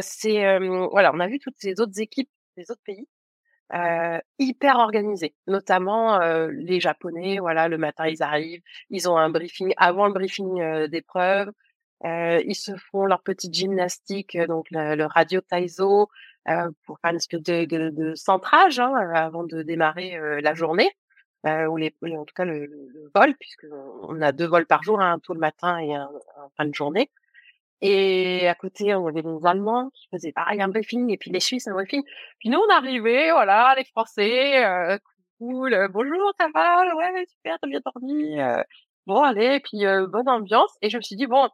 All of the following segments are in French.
c'est voilà, on a vu toutes ces autres équipes des autres pays hyper organisées, notamment les Japonais. Voilà, le matin ils arrivent, ils ont un briefing avant le briefing d'épreuve. ils se font leur petite gymnastique, donc le, radio Taizo, pour faire une espèce de, centrage hein, avant de démarrer la journée. ou les, en tout cas le, vol, puisque on a deux vols par jour, un tôt le matin et un, un fin de journée. Et à côté, on avait les Allemands qui faisaient pareil un briefing, et puis les Suisses un briefing. Puis nous, on arrivait, voilà, les Français, euh, cool, euh, bonjour, ça va, ouais, super, t'as bien dormi. Euh, bon, allez, puis euh, bonne ambiance. Et je me suis dit, bon,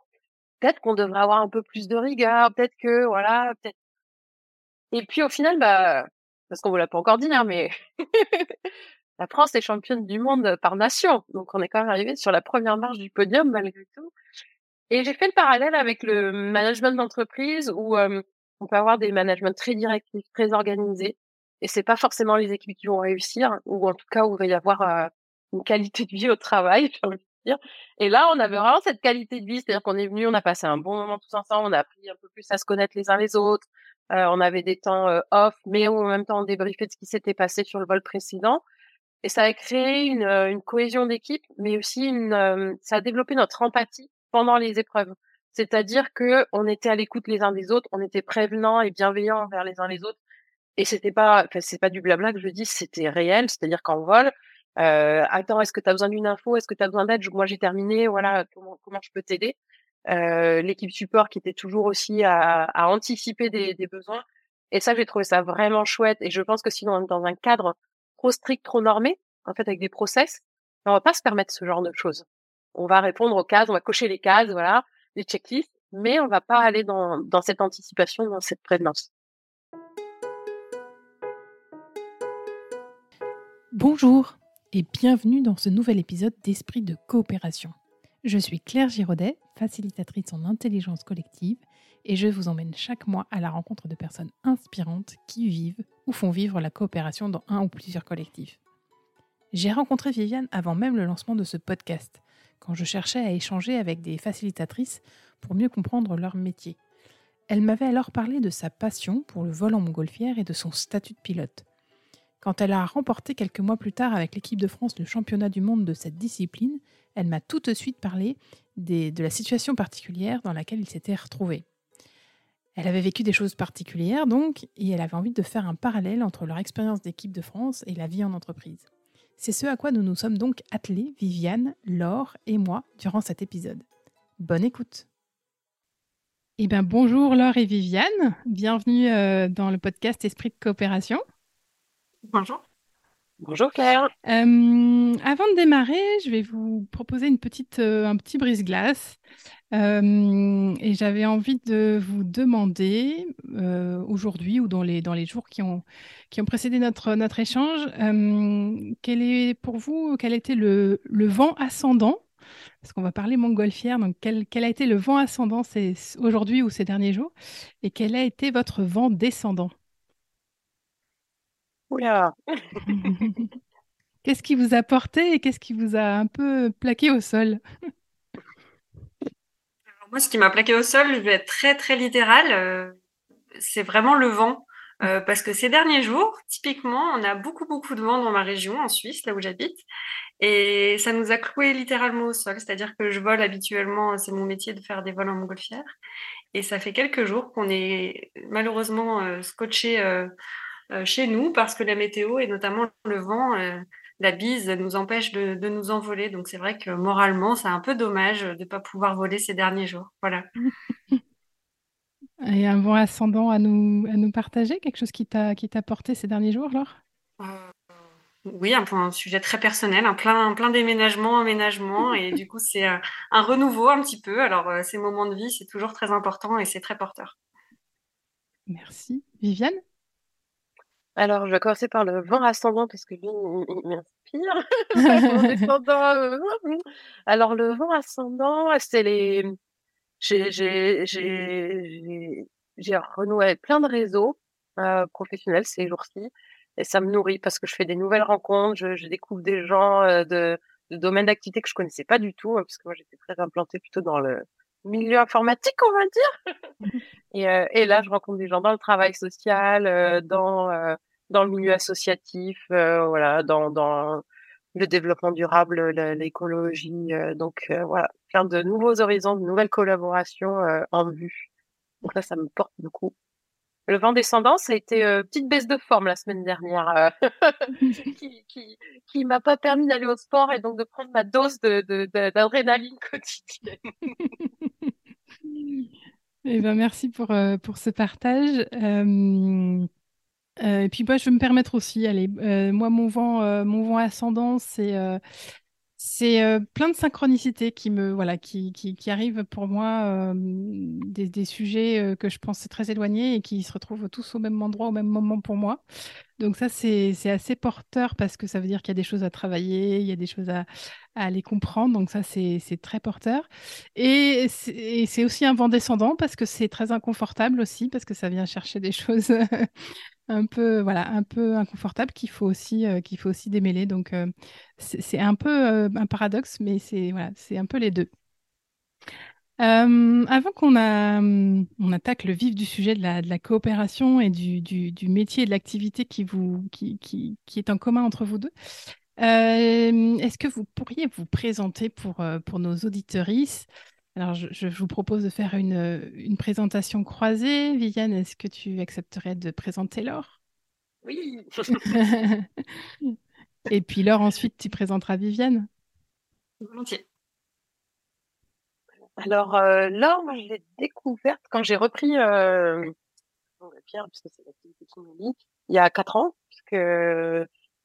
peut-être qu'on devrait avoir un peu plus de rigueur, peut-être que, voilà, peut-être. Et puis au final, bah, parce qu'on vous l'a pas encore dit, hein, mais la France est championne du monde par nation. Donc on est quand même arrivé sur la première marche du podium malgré tout. Et j'ai fait le parallèle avec le management d'entreprise où on peut avoir des managements très directifs, très organisés, et c'est pas forcément les équipes qui vont réussir, ou en tout cas où il va y avoir une qualité de vie au travail, j'ai envie de dire. Et là, on avait vraiment cette qualité de vie, c'est-à-dire qu'on est venu, on a passé un bon moment tous ensemble, on a appris un peu plus à se connaître les uns les autres, euh, on avait des temps off, mais en même temps on débriefait de ce qui s'était passé sur le vol précédent. Et ça a créé une, une cohésion d'équipe, mais aussi une, ça a développé notre empathie pendant les épreuves. C'est-à-dire que on était à l'écoute les uns des autres, on était prévenants et bienveillants envers les uns les autres. Et c'était pas, enfin, c'est pas du blabla que je dis, c'était réel. C'est-à-dire qu'en vol, euh, attends, est-ce que tu as besoin d'une info? Est-ce que tu as besoin d'aide? Moi, j'ai terminé. Voilà, comment, comment je peux t'aider? Euh, L'équipe support qui était toujours aussi à, à anticiper des, des, besoins. Et ça, j'ai trouvé ça vraiment chouette. Et je pense que sinon, dans un cadre trop strict, trop normé, en fait, avec des process, on va pas se permettre ce genre de choses on va répondre aux cases, on va cocher les cases, voilà, les checklists, mais on va pas aller dans, dans cette anticipation, dans cette prévenance. Bonjour et bienvenue dans ce nouvel épisode d'Esprit de coopération. Je suis Claire Giraudet, facilitatrice en intelligence collective, et je vous emmène chaque mois à la rencontre de personnes inspirantes qui vivent ou font vivre la coopération dans un ou plusieurs collectifs. J'ai rencontré Viviane avant même le lancement de ce podcast, quand je cherchais à échanger avec des facilitatrices pour mieux comprendre leur métier. Elle m'avait alors parlé de sa passion pour le vol en montgolfière et de son statut de pilote. Quand elle a remporté quelques mois plus tard avec l'équipe de France le championnat du monde de cette discipline, elle m'a tout de suite parlé de la situation particulière dans laquelle il s'était retrouvé. Elle avait vécu des choses particulières donc, et elle avait envie de faire un parallèle entre leur expérience d'équipe de France et la vie en entreprise. C'est ce à quoi nous nous sommes donc attelés, Viviane, Laure et moi, durant cet épisode. Bonne écoute. Eh bien, bonjour Laure et Viviane. Bienvenue euh, dans le podcast Esprit de coopération. Bonjour. Bonjour Claire. Euh, avant de démarrer, je vais vous proposer une petite, euh, un petit brise-glace. Et j'avais envie de vous demander aujourd'hui ou dans les, dans les jours qui ont, qui ont précédé notre, notre échange, quel est pour vous, quel a été le, le vent ascendant? Parce qu'on va parler montgolfière, donc quel, quel, a été le vent ascendant aujourd'hui ou ces derniers jours, et quel a été votre vent descendant? Oula! Qu'est-ce qui vous a porté et qu'est-ce qui vous a un peu plaqué au sol? Moi, ce qui m'a plaqué au sol, je vais être très, très littéral. Euh, c'est vraiment le vent. Euh, parce que ces derniers jours, typiquement, on a beaucoup, beaucoup de vent dans ma région, en Suisse, là où j'habite. Et ça nous a cloué littéralement au sol. C'est-à-dire que je vole habituellement, c'est mon métier de faire des vols en montgolfière. Et ça fait quelques jours qu'on est malheureusement euh, scotché euh, chez nous parce que la météo et notamment le vent, la bise nous empêche de, nous envoler. Donc c'est vrai que moralement, c'est un peu dommage de ne pas pouvoir voler ces derniers jours. Voilà. Et un vent ascendant à nous, à nous partager, quelque chose qui t'a porté ces derniers jours, Laure? Euh, Oui, un, un, sujet très personnel, un plein, plein déménagements, aménagements, et du coup c'est un, un, renouveau un petit peu. Alors ces moments de vie, c'est toujours très important et c'est très porteur. Merci. Viviane? Alors, je vais commencer par le vent ascendant parce que lui, il, m'inspire. Euh, alors, le vent ascendant, c'est les. J'ai, j'ai, j'ai, j'ai renoué avec plein de réseaux euh, professionnels ces jours-ci et ça me nourrit parce que je fais des nouvelles rencontres, je, je découvre des gens euh, de, de domaines d'activité que je connaissais pas du tout, hein, parce que moi j'étais très implantée plutôt dans le milieu informatique, on va dire. et, et là, je rencontre des gens dans le travail social, dans dans le milieu associatif, voilà, dans le développement durable, l'écologie. donc voilà, plein de nouveaux horizons, de nouvelles collaborations en vue. Donc là, ça me porte beaucoup. Le vent descendant, ça a été euh, petite baisse de forme la semaine dernière, euh, qui, qui, m'a pas permis d'aller au sport et donc de prendre ma dose d'adrénaline quotidienne. eh ben, merci pour, euh, pour ce partage. Et puis, moi, je vais me permettre aussi, allez, moi, mon vent, mon vent ascendant, c'est c'est euh, plein de synchronicités qui me voilà qui, qui, qui arrivent pour moi euh, des, des, sujets euh, que je pensais très éloignés et qui se retrouvent tous au même endroit au même moment pour moi. Donc ça c'est assez porteur parce que ça veut dire qu'il y a des choses à travailler, il y a des choses à, à aller comprendre. Donc ça c'est très porteur. Et c'est aussi un vent descendant parce que c'est très inconfortable aussi parce que ça vient chercher des choses un peu voilà un peu inconfortable qu'il faut aussi euh, qu'il faut aussi démêler. Donc euh, c'est un peu euh, un paradoxe mais c'est voilà c'est un peu les deux. Avant qu'on on attaque le vif du sujet de la, coopération et du, du, du, métier et de l'activité qui, vous, qui, qui, qui, est en commun entre vous deux, est-ce que vous pourriez vous présenter pour, pour nos auditorices alors, je, vous propose de faire une, une présentation croisée. Viviane, est-ce que tu accepterais de présenter Laure? Oui. Et puis Laure, ensuite, tu présenteras Viviane Volontiers. Alors, euh, Laure, moi, je l'ai découverte quand j'ai repris euh, Pierre, puisque c'est l'activité qui me lie, il y a quatre ans, puisque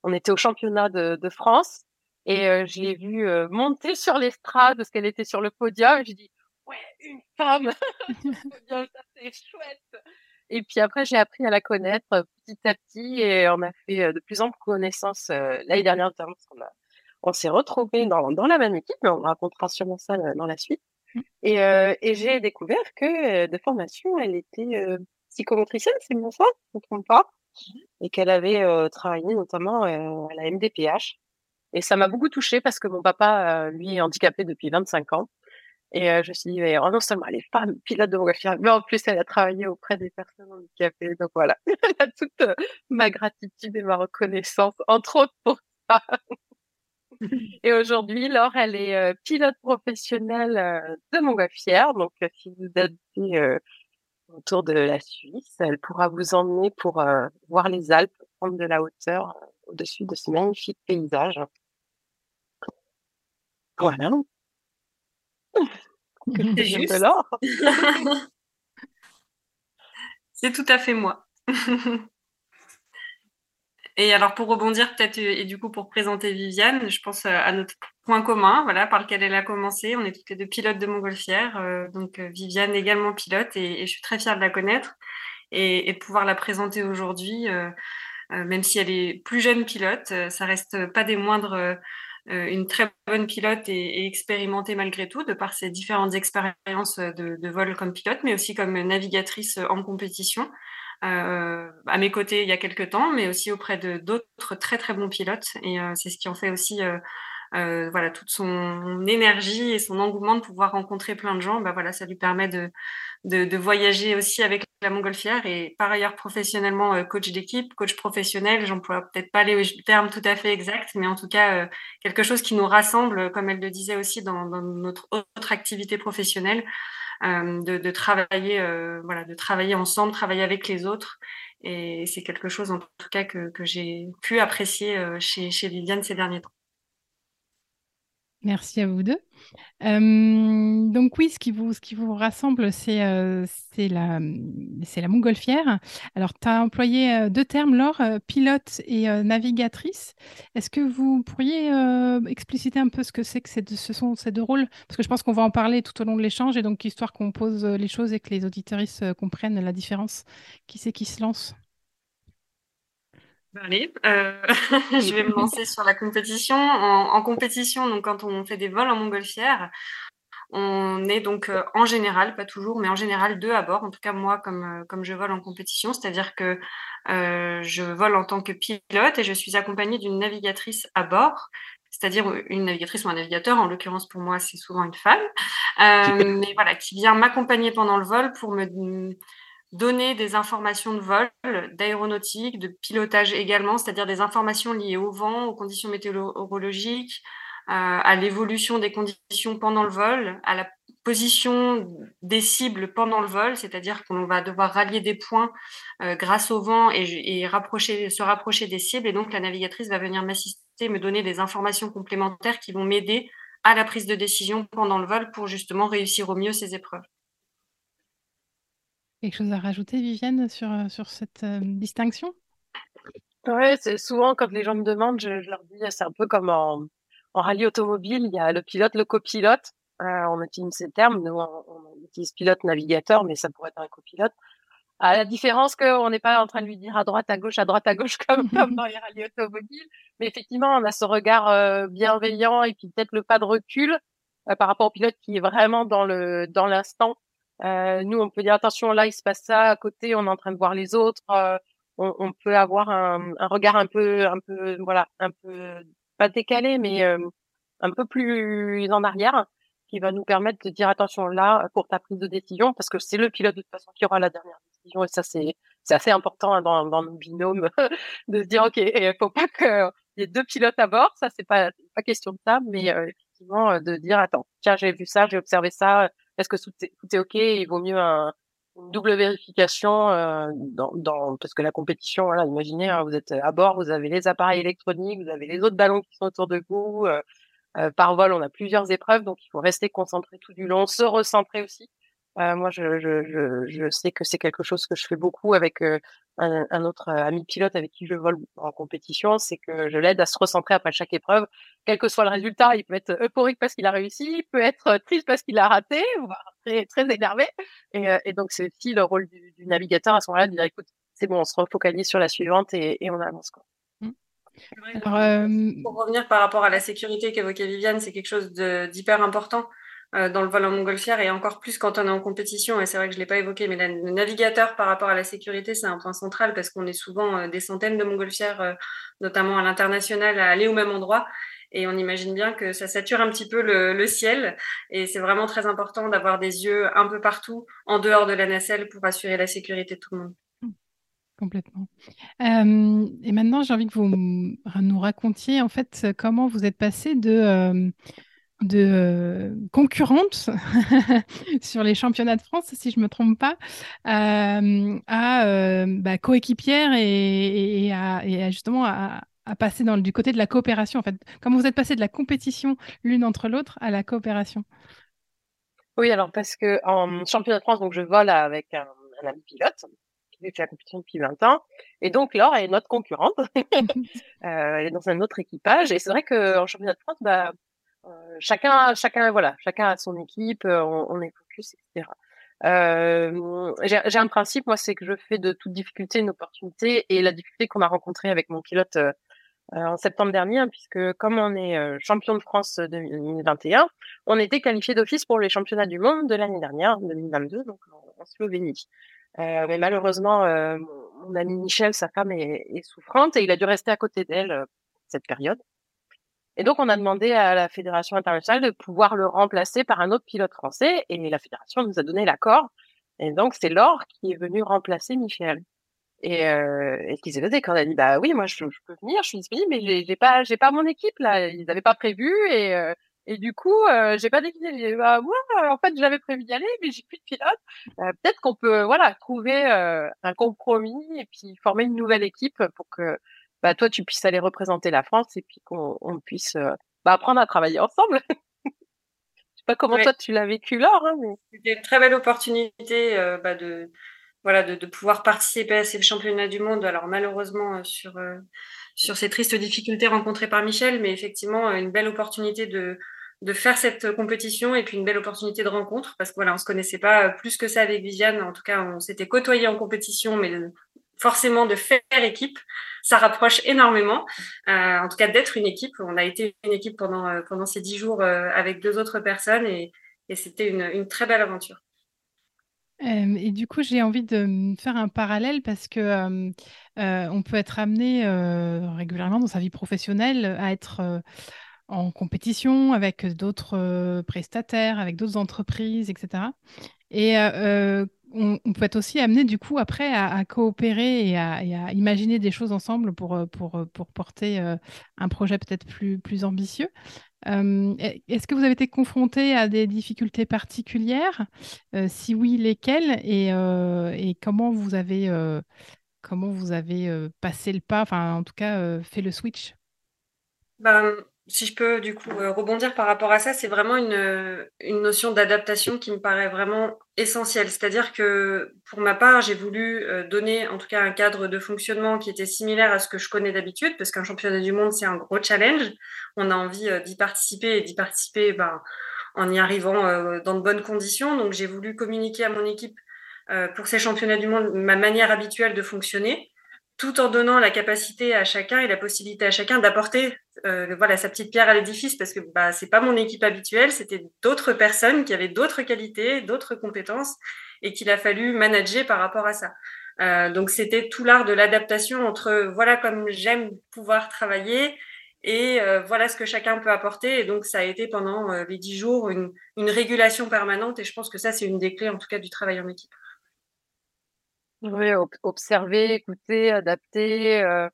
on était au championnat de, de France et euh, je l'ai vue euh, monter sur l'estrade parce qu'elle était sur le podium. Et j'ai dit, ouais, une femme, ça c'est chouette. Et puis après, j'ai appris à la connaître euh, petit à petit et on a fait de plus en plus connaissance l'année dernière notamment parce qu'on a, on s'est retrouvés dans, dans la même équipe, mais on racontera sûrement ça dans la suite. Mmh. Et, et j'ai découvert que de formation, elle était psychomotricienne, c'est bien ça, je ne me trompe pas, mmh. et qu'elle avait travaillé notamment à la MDPH. Et ça m'a beaucoup touchée parce que mon papa, euh, lui, est handicapé depuis 25 ans. Et euh, je me suis dit, oh non seulement elle est femme pilote de montgolfière, mais en plus elle a travaillé auprès des personnes handicapées. Donc voilà, elle a toute euh, ma gratitude et ma reconnaissance, entre autres pour ça. et aujourd'hui, Laure, elle est pilote professionnelle de montgolfière. Donc si vous êtes autour de la Suisse, elle pourra vous emmener pour voir les Alpes, prendre de la hauteur au-dessus de ce magnifique paysage. Voilà. C'est juste. C'est tout à fait moi. et alors pour rebondir peut-être et du coup pour présenter Viviane, je pense à notre point commun, voilà, par lequel elle a commencé. On est toutes les deux pilotes de montgolfière, euh, donc euh, Viviane également pilote et, je suis très fière de la connaître et, de pouvoir la présenter aujourd'hui. Euh, même si elle est plus jeune pilote, ça reste pas des moindres euh, une très bonne pilote et, expérimentée malgré tout, de par ses différentes expériences de, vol comme pilote, mais aussi comme navigatrice en compétition. Euh, à mes côtés il y a quelques temps, mais aussi auprès de d'autres très très bons pilotes. Et euh, c'est ce qui en fait aussi euh, voilà toute son énergie et son engouement de pouvoir rencontrer plein de gens. Bah voilà, ça lui permet de, de, voyager aussi avec la montgolfière et par ailleurs professionnellement euh, coach d'équipe, coach professionnel. J'emploie peut-être pas les termes tout à fait exacts, mais en tout cas euh, quelque chose qui nous rassemble, comme elle le disait aussi dans, notre autre activité professionnelle. de, travailler voilà de travailler ensemble travailler avec les autres et c'est quelque chose en tout cas que, j'ai pu apprécier chez, chez Viviane ces derniers temps Merci à vous deux. Euh, donc oui, ce qui vous, rassemble, c'est euh, la, la montgolfière. Alors, tu as employé euh, deux termes, Laure, pilote et navigatrice. Est-ce que vous pourriez expliciter un peu ce que c'est que ce sont ces deux rôles? Parce que je pense qu'on va en parler tout au long de l'échange, et donc histoire qu'on pose les choses et que les auditoristes comprennent la différence. Qui c'est qui se lance? Allez, euh, je vais me lancer sur la compétition. En, compétition, donc quand on fait des vols en montgolfière, on est donc euh, en général, pas toujours, mais en général deux à bord. En tout cas moi, comme euh, comme je vole en compétition, c'est-à-dire que je vole en tant que pilote et je suis accompagnée d'une navigatrice à bord c'est-à-dire une navigatrice ou un navigateur, en l'occurrence pour moi c'est souvent une femme, mais voilà, qui vient m'accompagner pendant le vol pour me donner des informations de vol, d'aéronautique, de pilotage également, c'est-à-dire des informations liées au vent, aux conditions météorologiques, euh, à l'évolution des conditions pendant le vol, à la position des cibles pendant le vol, c'est-à-dire qu'on va devoir rallier des points euh, grâce au vent et, se rapprocher des cibles. Et donc la navigatrice va venir m'assister, me donner des informations complémentaires qui vont m'aider à la prise de décision pendant le vol pour justement réussir au mieux ces épreuves. Quelque chose à rajouter, Viviane, sur, euh, sur cette euh, distinction? Ouais, c'est souvent quand les gens me demandent, je, leur dis, c'est un peu comme en, en, rallye automobile, il y a le pilote, le copilote. Euh, on utilise ces termes, nous on, utilise pilote, navigateur, mais ça pourrait être un copilote. À la différence qu'on n'est pas en train de lui dire à droite, à gauche, à droite, à gauche, comme, comme dans les rallyes automobiles. Mais effectivement, on a ce regard bienveillant et puis peut-être le pas de recul par rapport au pilote qui est vraiment dans le dans l'instant euh, nous, on peut dire attention, là, il se passe ça à côté, on est en train de voir les autres. Euh, on, on, peut avoir un, un, regard un peu, un peu, voilà, un peu pas décalé, mais euh, un peu plus en arrière, qui va nous permettre de dire attention là pour ta prise de décision, parce que c'est le pilote de toute façon qui aura la dernière décision, et ça c'est c'est assez important hein, dans, dans nos binômes de se dire ok, il faut pas qu'il y ait deux pilotes à bord, ça c'est pas pas question de ça, mais effectivement de dire attends, tiens j'ai vu ça, j'ai observé ça est-ce que tout est, OK Il vaut mieux un, une double vérification euh, dans, dans, parce que la compétition, voilà, imaginez, vous êtes à bord, vous avez les appareils électroniques, vous avez les autres ballons qui sont autour de vous. Euh, euh, par vol, on a plusieurs épreuves, donc il faut rester concentré tout du long, se recentrer aussi. Euh, moi, je, je, je, je, sais que c'est quelque chose que je fais beaucoup avec euh, un, un, autre euh, ami pilote avec qui je vole en compétition, c'est que je l'aide à se recentrer après chaque épreuve, quel que soit le résultat. Il peut être euphorique parce qu'il a réussi, il peut être triste parce qu'il a raté, voire très, très énervé. Et, et donc, c'est aussi le rôle du, du navigateur à ce moment-là de dire, écoute, c'est bon, on se refocalise sur la suivante et, et on avance. Quoi. Mmh. Alors, Pour revenir par rapport à la sécurité qu'évoquait Viviane, c'est quelque chose d'hyper important. Euh, dans le vol en montgolfière et encore plus quand on est en compétition. Et c'est vrai que je l'ai pas évoqué, mais le navigateur par rapport à la sécurité, c'est un point central parce qu'on est souvent euh, des centaines de montgolfières, euh, notamment à l'international, à aller au même endroit. Et on imagine bien que ça sature un petit peu le, ciel. Et c'est vraiment très important d'avoir des yeux un peu partout, en dehors de la nacelle, pour assurer la sécurité de tout le monde. Complètement. Et maintenant, j'ai envie que vous nous racontiez en fait comment vous êtes passé de de euh, concurrentes sur les championnats de France, si je ne me trompe pas, euh, à euh, bah, coéquipière et, à, justement à, passer du côté de la coopération. En fait, comment vous êtes passé de la compétition l'une entre l'autre à la coopération Oui, alors parce que en championnat de France, donc je vole avec un, ami pilote qui fait la compétition depuis 20 ans. Et donc, Laure est notre concurrente. elle est dans un autre équipage. Et c'est vrai qu'en championnat de France, bah, chacun, chacun, voilà, chacun a son équipe, euh, on, on est focus, etc. Euh, j'ai un principe, moi, c'est que je fais de toute difficulté une opportunité et la difficulté qu'on a rencontrée avec mon pilote euh, en septembre dernier, hein, puisque comme on est champion de France 2021, on était qualifié d'office pour les championnats du monde de l'année dernière, 2022, donc en, Slovénie. mais malheureusement, mon ami Michel, sa femme, est, est, souffrante et il a dû rester à côté d'elle cette période. Et donc, on a demandé à la Fédération internationale de pouvoir le remplacer par un autre pilote français, et la Fédération nous a donné l'accord. Et donc, c'est Laure qui est venue remplacer Michel. Et, euh, et ce qui s'est passé quand elle a dit, bah oui, moi, je, peux venir, je suis disponible, mais j'ai pas, j'ai pas mon équipe, là. Ils n'avaient pas prévu, et, euh, et du coup, euh, j'ai pas décidé. Bah, moi, en fait, j'avais prévu d'y aller, mais j'ai plus de pilote. Euh, peut-être qu'on peut, voilà, trouver euh, un compromis et puis former une nouvelle équipe pour que bah, toi, tu puisses aller représenter la France et puis qu'on on puisse euh, bah, apprendre à travailler ensemble. Je sais pas comment toi tu l'as vécu, Laure. Hein, mais... C'était une très belle opportunité euh, bah, de, voilà, de, de, pouvoir participer à ces championnats du monde. Alors malheureusement euh, sur, sur ces tristes difficultés rencontrées par Michel, mais effectivement une belle opportunité de, de faire cette compétition et puis une belle opportunité de rencontre parce que voilà, on se connaissait pas plus que ça avec Viviane. En tout cas, on s'était côtoyés en compétition, mais forcément de faire équipe, ça rapproche énormément. Euh, en tout cas, d'être une équipe. On a été une équipe pendant, euh, pendant ces dix jours euh, avec deux autres personnes et, c'était une, une, très belle aventure. et du coup, j'ai envie de faire un parallèle parce que on peut être amené régulièrement dans sa vie professionnelle à être en compétition avec d'autres prestataires, avec d'autres entreprises, etc. Et on, peut être aussi amené du coup après à, coopérer et à, imaginer des choses ensemble pour, pour, pour porter un projet peut-être plus, plus ambitieux. Est-ce que vous avez été confronté à des difficultés particulières? Si oui, lesquelles? Et, et, comment vous avez, comment vous avez passé le pas, enfin en tout cas fait le switch. Ben, si je peux du coup euh, rebondir par rapport à ça, c'est vraiment une, une notion d'adaptation qui me paraît vraiment essentielle. C'est-à-dire que pour ma part, j'ai voulu euh, donner en tout cas un cadre de fonctionnement qui était similaire à ce que je connais d'habitude, parce qu'un championnat du monde, c'est un gros challenge. On a envie euh, d'y participer et d'y participer ben, en y arrivant dans de bonnes conditions. Donc j'ai voulu communiquer à mon équipe pour ces championnats du monde ma manière habituelle de fonctionner tout en donnant la capacité à chacun et la possibilité à chacun d'apporter euh, voilà sa petite pierre à l'édifice parce que bah c'est pas mon équipe habituelle, c'était d'autres personnes qui avaient d'autres qualités, d'autres compétences et qu'il a fallu manager par rapport à ça. Euh, donc c'était tout l'art de l'adaptation entre voilà comme j'aime pouvoir travailler et euh, voilà ce que chacun peut apporter. Et donc ça a été pendant les dix jours une, une régulation permanente et je pense que ça c'est une des clés en tout cas du travail en équipe. Oui, observer, écouter, adapter. Euh,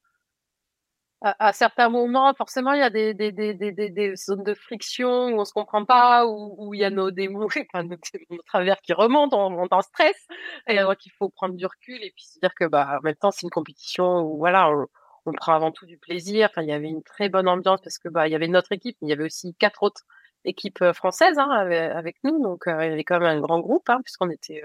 à, certains moments, forcément, il y a des, des, des, des, des zones de friction où on se comprend pas, où, où il y a nos démons, enfin, nos démons travers qui remontent, on monte en stress. Et donc, il faut prendre du recul et puis se dire que, bah, en même temps, c'est une compétition où, voilà, on, prend avant tout du plaisir. Enfin, il y avait une très bonne ambiance parce que, bah, il y avait notre équipe, mais il y avait aussi quatre autres équipes euh, françaises hein, avec, nous. Donc, euh, il y avait quand même un grand groupe, hein, puisqu'on était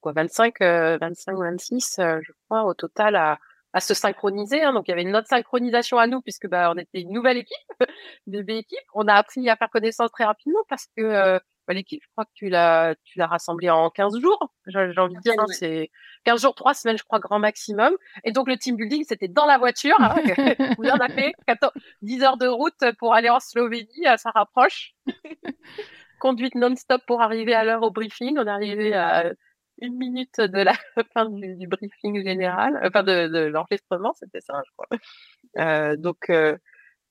quoi, 25, 25, 26, je crois, au total à, à se synchroniser. Hein. Donc, il y avait une autre synchronisation à nous puisque bah, on était une nouvelle équipe, bébé équipe. On a appris à faire connaissance très rapidement parce que euh, bah, l'équipe, je crois que tu l'as, tu l'as rassemblée en 15 jours. J'ai envie de dire, hein, c'est 15 jours, 3 semaines, je crois, grand maximum. Et donc, le team building, c'était dans la voiture. Hein, on a fait 14, 10 heures de route pour aller en Slovénie, ça rapproche. Conduite non-stop pour arriver à l'heure au briefing. On est arrivé à une minute de la fin du, briefing général, euh, enfin de, de l'enregistrement, c'était ça, je crois. Euh, donc euh,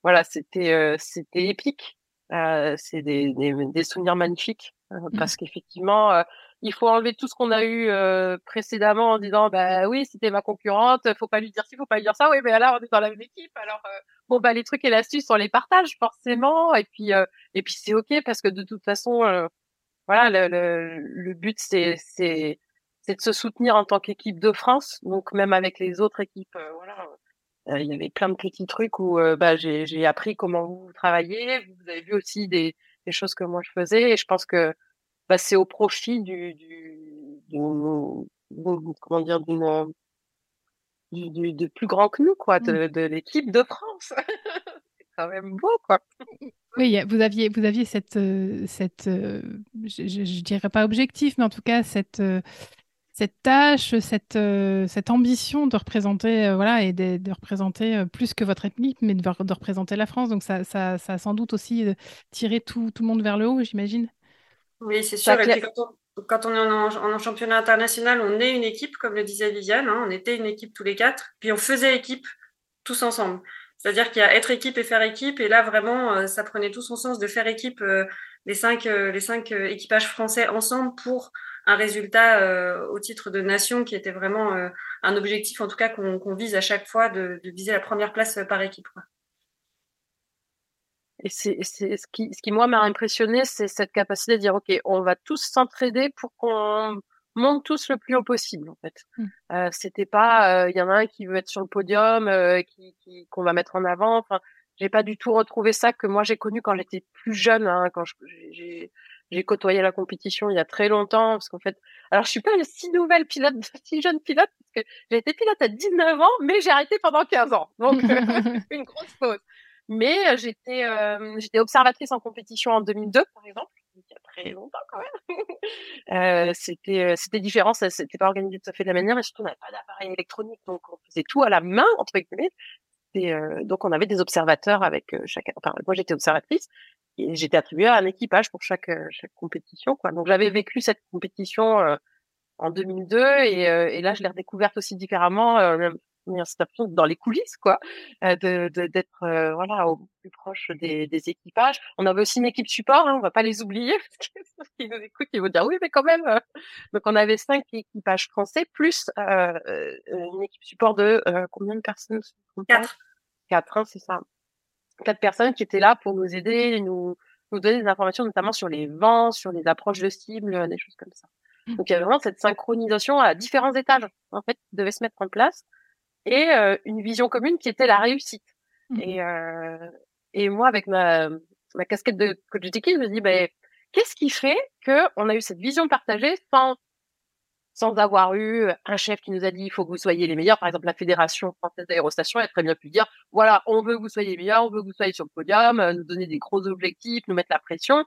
voilà, c'était euh, c'était épique. c'est des, des, des, souvenirs magnifiques mmh. parce qu'effectivement, il faut enlever tout ce qu'on a eu précédemment en disant bah oui, c'était ma concurrente, faut pas lui dire ci, faut pas lui dire ça. Oui, mais là on est dans la même équipe, alors bon bah les trucs et l'astuce on les partage forcément et puis et puis c'est ok parce que de toute façon voilà, le, le, but c'est c'est c'est de se soutenir en tant qu'équipe de France. Donc même avec les autres équipes, euh, voilà, euh, il y avait plein de petits trucs où euh, bah, j'ai j'ai appris comment vous travaillez. Vous avez vu aussi des des choses que moi je faisais et je pense que bah, c'est au profit du du, du, comment dire d'une du, du, de plus grand que nous quoi, mmh. de, de l'équipe de France. c'est quand même beau quoi. Oui, vous aviez, vous aviez cette, euh, cette euh, je, je, dirais pas objectif, mais en tout cas cette, euh, cette tâche, cette, cette ambition de représenter, voilà, et de, de, représenter plus que votre équipe, mais de, de représenter la France. Donc ça, ça, ça, a sans doute aussi tiré tout, tout le monde vers le haut, j'imagine. Oui, c'est sûr. Et puis quand, on, est en, en, championnat international, on est une équipe, comme le disait Viviane. Hein, on était une équipe tous les quatre, puis on faisait équipe tous ensemble. C'est-à-dire qu'il y a être équipe et faire équipe. Et là, vraiment, euh, ça prenait tout son sens de faire équipe, euh, les cinq, euh, les cinq équipages français ensemble pour un résultat au titre de nation qui était vraiment un objectif, en tout cas, qu'on vise à chaque fois de, viser la première place par équipe. Et c'est ce qui, ce qui moi m'a impressionné, c'est cette capacité de dire ok, on va tous s'entraider pour qu'on monte tous le plus haut possible en fait. Mmh. Euh, c'était pas il euh, y en a un qui veut être sur le podium, euh, qui qu'on va mettre en avant. Enfin, j'ai pas du tout retrouvé ça que moi j'ai connu quand j'étais plus jeune, hein, quand j'ai j'ai côtoyé la compétition il y a très longtemps parce qu'en fait, alors je suis pas une si nouvelle pilote, si jeune pilote parce que j'ai été pilote à 19 ans, mais j'ai arrêté pendant 15 ans, donc une grosse pause. Mais j'étais j'étais observatrice en compétition en 2002 par exemple il très longtemps quand même. euh, c'était euh, c'était différent, ça c'était pas organisé tout à fait de la manière et surtout on n'avait pas d'appareil électronique donc on faisait tout à la main entre guillemets. Et euh, donc on avait des observateurs avec euh, chaque. Enfin moi j'étais observatrice et j'étais attribuée à un équipage pour chaque euh, chaque compétition quoi. Donc j'avais vécu cette compétition en 2002 et, et là je l'ai redécouverte aussi différemment dans les coulisses, quoi, de d'être voilà au plus proche des, des, équipages. On avait aussi une équipe support, hein, on va pas les oublier parce qu'ils nous écoutent, ils vont dire oui, mais quand même. Donc on avait cinq équipages français plus une équipe support de combien de personnes Quatre. Quatre, hein, c'est ça. Quatre personnes qui étaient là pour nous aider, nous nous donner des informations notamment sur les vents, sur les approches de cibles, des choses comme ça. Mmh. Donc il y avait vraiment cette synchronisation à différents étages en fait qui devait se mettre en place et une vision commune qui était la réussite. Mmh. Et, et moi avec ma, ma casquette de coach d'équipe, je me dis ben qu'est-ce qui fait que on a eu cette vision partagée sans sans avoir eu un chef qui nous a dit il faut que vous soyez les meilleurs. Par exemple, la Fédération française d'aérostation a très bien pu dire voilà, on veut que vous soyez les meilleurs, on veut que vous soyez sur le podium, nous donner des gros objectifs, nous mettre la pression.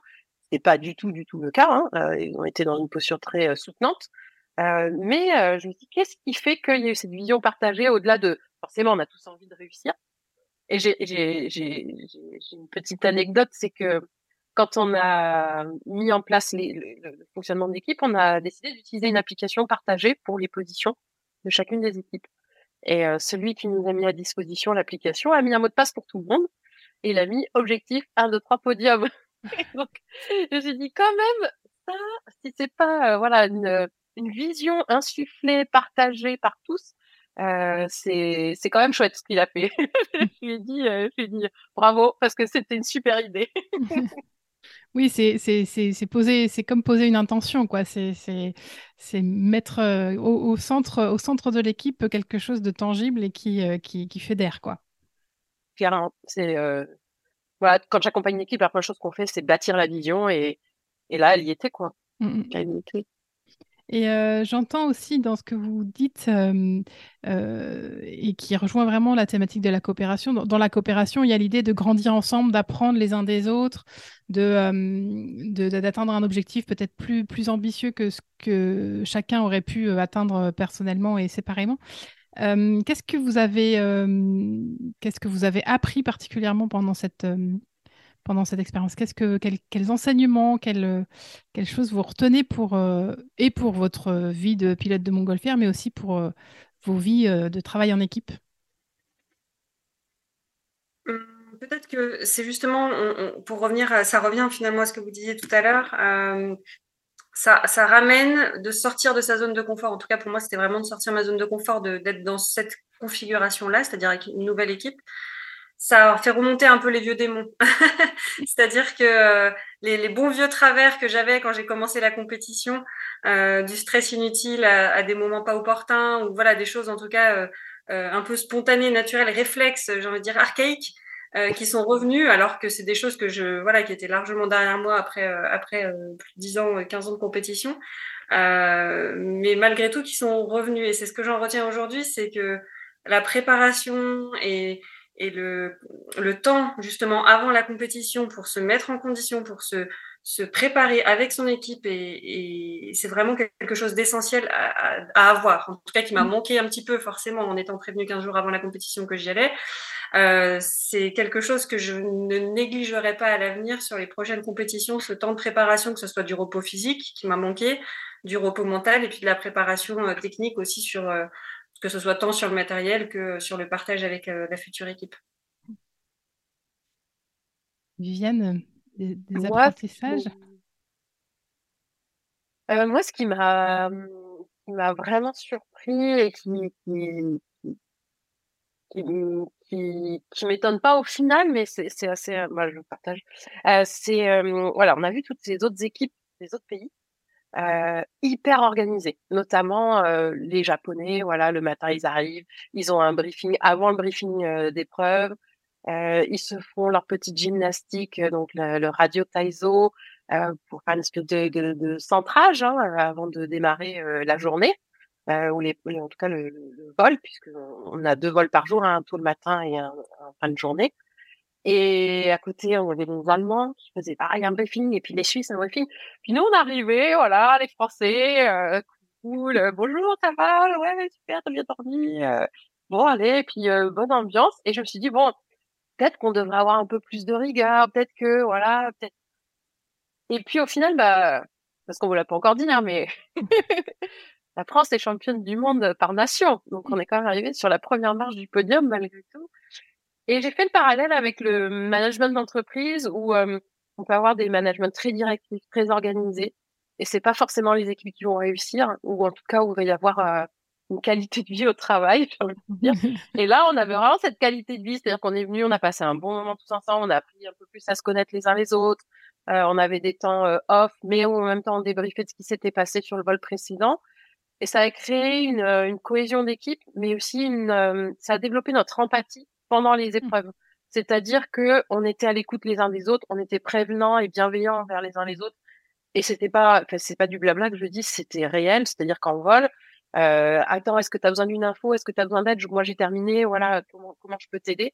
C'est pas du tout, du tout le cas. Hein. Euh, ils ont été dans une posture très euh, soutenante. Euh, mais euh, je me dis, qu'est-ce qui fait qu'il y a eu cette vision partagée au-delà de forcément, on a tous envie de réussir? Et j'ai une petite anecdote, c'est que quand on a mis en place les, le, le, fonctionnement de l'équipe, on a décidé d'utiliser une application partagée pour les positions de chacune des équipes. Et euh, celui qui nous a mis à disposition l'application a mis un mot de passe pour tout le monde et il a mis objectif 1, 2, 3 podium. Donc, je me suis dit quand même, ça, si c'est pas euh, voilà une, une vision insufflée, partagée par tous, euh, c'est c'est quand même chouette ce qu'il a fait. je lui ai dit, euh, je lui ai dit bravo parce que c'était une super idée. Oui, c'est c'est poser, c'est comme poser une intention, quoi. C'est c'est mettre euh, au, au, centre au centre de l'équipe quelque chose de tangible et qui qui, qui fédère, quoi. C'est voilà, quand j'accompagne une équipe, la première chose qu'on fait, c'est bâtir la vision et, et là, elle y était, quoi. Mmh, mmh. Elle y était. Et euh, j'entends aussi dans ce que vous dites, euh, et qui rejoint vraiment la thématique de la coopération, dans, la coopération, il y a l'idée de grandir ensemble, d'apprendre les uns des autres, d'atteindre un objectif peut-être plus, plus ambitieux que ce que chacun aurait pu atteindre personnellement et séparément. qu'est-ce que vous avez, qu'est-ce que vous avez appris particulièrement pendant cette, pendant cette expérience quels enseignements, quelles, quelles choses vous retenez pour, euh, et pour votre vie de pilote de montgolfière, mais aussi pour euh, vos vies euh, de travail en équipe? Hum, Peut-être que c'est justement, pour revenir, ça revient finalement à ce que vous disiez tout à l'heure, ça, ça, ramène de sortir de sa zone de confort. En tout cas, pour moi, c'était vraiment de sortir de ma zone de confort, d'être dans cette configuration-là, c'est-à-dire avec une nouvelle équipe ça fait remonter un peu les vieux démons. C'est-à-dire que euh, les, bons vieux travers que j'avais quand j'ai commencé la compétition, euh, du stress inutile à, des moments pas opportuns, ou voilà des choses en tout cas euh, un peu spontanées, naturelles, réflexes, j'ai envie de dire archaïques, qui sont revenus, alors que c'est des choses que je voilà qui étaient largement derrière moi après après plus de 10 ans, 15 ans de compétition, mais malgré tout qui sont revenus. Et c'est ce que j'en retiens aujourd'hui, c'est que la préparation et et le, le temps justement avant la compétition pour se mettre en condition, pour se, se préparer avec son équipe et, et c'est vraiment quelque chose d'essentiel à, à, avoir. En tout cas, qui m'a mmh. manqué un petit peu forcément en étant prévenu 15 jours avant la compétition que j'y allais. Euh, c'est quelque chose que je ne négligerai pas à l'avenir sur les prochaines compétitions, ce temps de préparation, que ce soit du repos physique qui m'a manqué, du repos mental et puis de la préparation euh, technique aussi sur, euh, que ce soit tant sur le matériel que sur le partage avec euh, la future équipe. Viviane, des, apprentissages? Euh, Moi, ce qui m'a m'a vraiment surpris et qui qui, qui, qui, m'étonne pas au final, mais c'est assez, moi je le partage. Euh, c'est voilà, on a vu toutes ces autres équipes des autres pays euh, hyper organisés, notamment euh, les Japonais. Voilà, le matin ils arrivent, ils ont un briefing avant le briefing euh, d'épreuve, euh, ils se font leur petite gymnastique, donc le, radio Taizo, pour faire une espèce de, de, de centrage hein, avant de démarrer la journée. ou les, en tout cas le, le, vol, puisque on a deux vols par jour, un tôt le matin et un, un fin de journée. Et à côté, on avait les Allemands qui faisaient pareil un briefing, et puis les Suisses un briefing. Puis nous, on arrivait, voilà, les Français, euh, cool, euh, bonjour, ça va, ouais, super, t'as bien dormi? Euh, bon, allez, puis euh, bonne ambiance. Et je me suis dit, bon, peut-être qu'on devrait avoir un peu plus de rigueur, peut-être que, voilà, peut-être. Et puis au final, bah, parce qu'on vous l'a pas encore dit, hein, mais la France est championne du monde par nation. Donc, on est quand même arrivé sur la première marche du podium malgré tout. Et j'ai fait le parallèle avec le management d'entreprise où euh, on peut avoir des managements très directifs, très organisés. Et c'est pas forcément les équipes qui vont réussir, ou en tout cas où il va y avoir euh, une qualité de vie au travail, j'ai envie de dire. Et là, on avait vraiment cette qualité de vie, c'est-à-dire qu'on est venu, on a passé un bon moment tous ensemble, on a appris un peu plus à se connaître les uns les autres, euh, on avait des temps off, mais en même temps on débriefait de ce qui s'était passé sur le vol précédent. Et ça a créé une, euh, une cohésion d'équipe, mais aussi une, euh, ça a développé notre empathie pendant les mmh. épreuves. C'est-à-dire que on était à l'écoute les uns des autres, on était prévenants et bienveillants envers les uns les autres. Et c'était pas, enfin, c'est pas du blabla que je dis, c'était réel. C'est-à-dire qu'en vol, euh, attends, est-ce que tu as besoin d'une info? Est-ce que tu as besoin d'aide? Moi, j'ai terminé. Voilà, comment, comment je peux t'aider?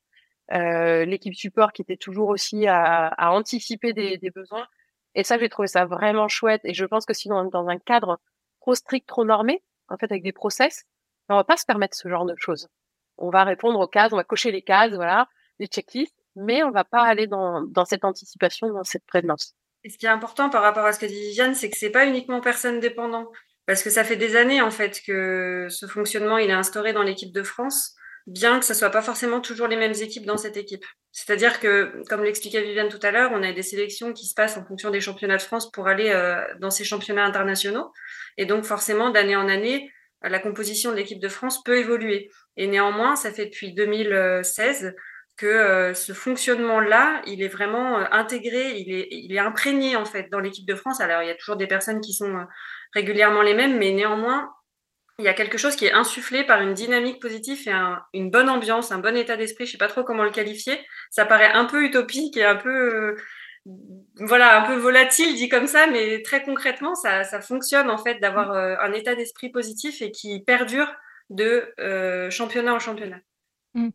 Euh, L'équipe support qui était toujours aussi à, à anticiper des, des, besoins. Et ça, j'ai trouvé ça vraiment chouette. Et je pense que sinon, dans un cadre trop strict, trop normé, en fait, avec des process, on va pas se permettre ce genre de choses. On va répondre aux cases, on va cocher les cases, voilà, les checklists, mais on va pas aller dans, cette anticipation, dans cette prévenance. Et ce qui est important par rapport à ce que dit Viviane, c'est que c'est pas uniquement personne dépendant. Parce que ça fait des années, en fait, que ce fonctionnement, il est instauré dans l'équipe de France bien que ce soit pas forcément toujours les mêmes équipes dans cette équipe. C'est-à-dire que, comme l'expliquait Viviane tout à l'heure, on a des sélections qui se passent en fonction des championnats de France pour aller euh, dans ces championnats internationaux. Et donc, forcément, d'année en année, la composition de l'équipe de France peut évoluer. Et néanmoins, ça fait depuis 2016 que euh, ce fonctionnement-là, il est vraiment euh, intégré, il est, imprégné en fait dans l'équipe de France. Alors, il y a toujours des personnes qui sont régulièrement les mêmes, mais néanmoins, il y a quelque chose qui est insufflé par une dynamique positive et une bonne ambiance, un bon état d'esprit. Je sais pas trop comment le qualifier. Ça paraît un peu utopique et un peu, euh, voilà, un peu volatile dit comme ça, mais très concrètement, ça, fonctionne en fait d'avoir euh, un état d'esprit positif et qui perdure de euh, championnat en championnat. Mmh.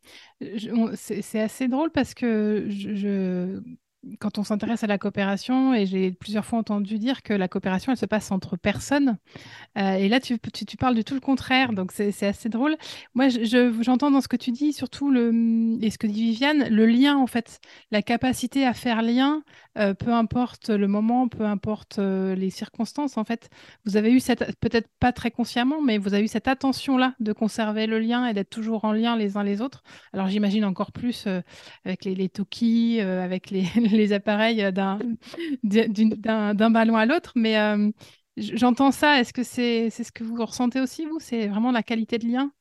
C'est assez drôle parce que je quand on s'intéresse à la coopération, et j'ai plusieurs fois entendu dire que la coopération, elle se passe entre personnes. Euh, et là, tu, tu, parles du tout le contraire, donc c'est assez drôle. Moi, j'entends dans ce que tu dis, surtout, le, et ce que dit Viviane, le lien, en fait, la capacité à faire lien, euh, peu importe le moment, peu importe euh, les circonstances, en fait. Vous avez eu cette, peut-être pas très consciemment, mais vous avez eu cette attention-là de conserver le lien et d'être toujours en lien les uns les autres. Alors, j'imagine encore plus avec les, les avec les appareils euh, d'un ballon à l'autre. Mais euh, j'entends ça. Est-ce que c'est ce que vous ressentez aussi, vous? C'est vraiment la qualité de lien?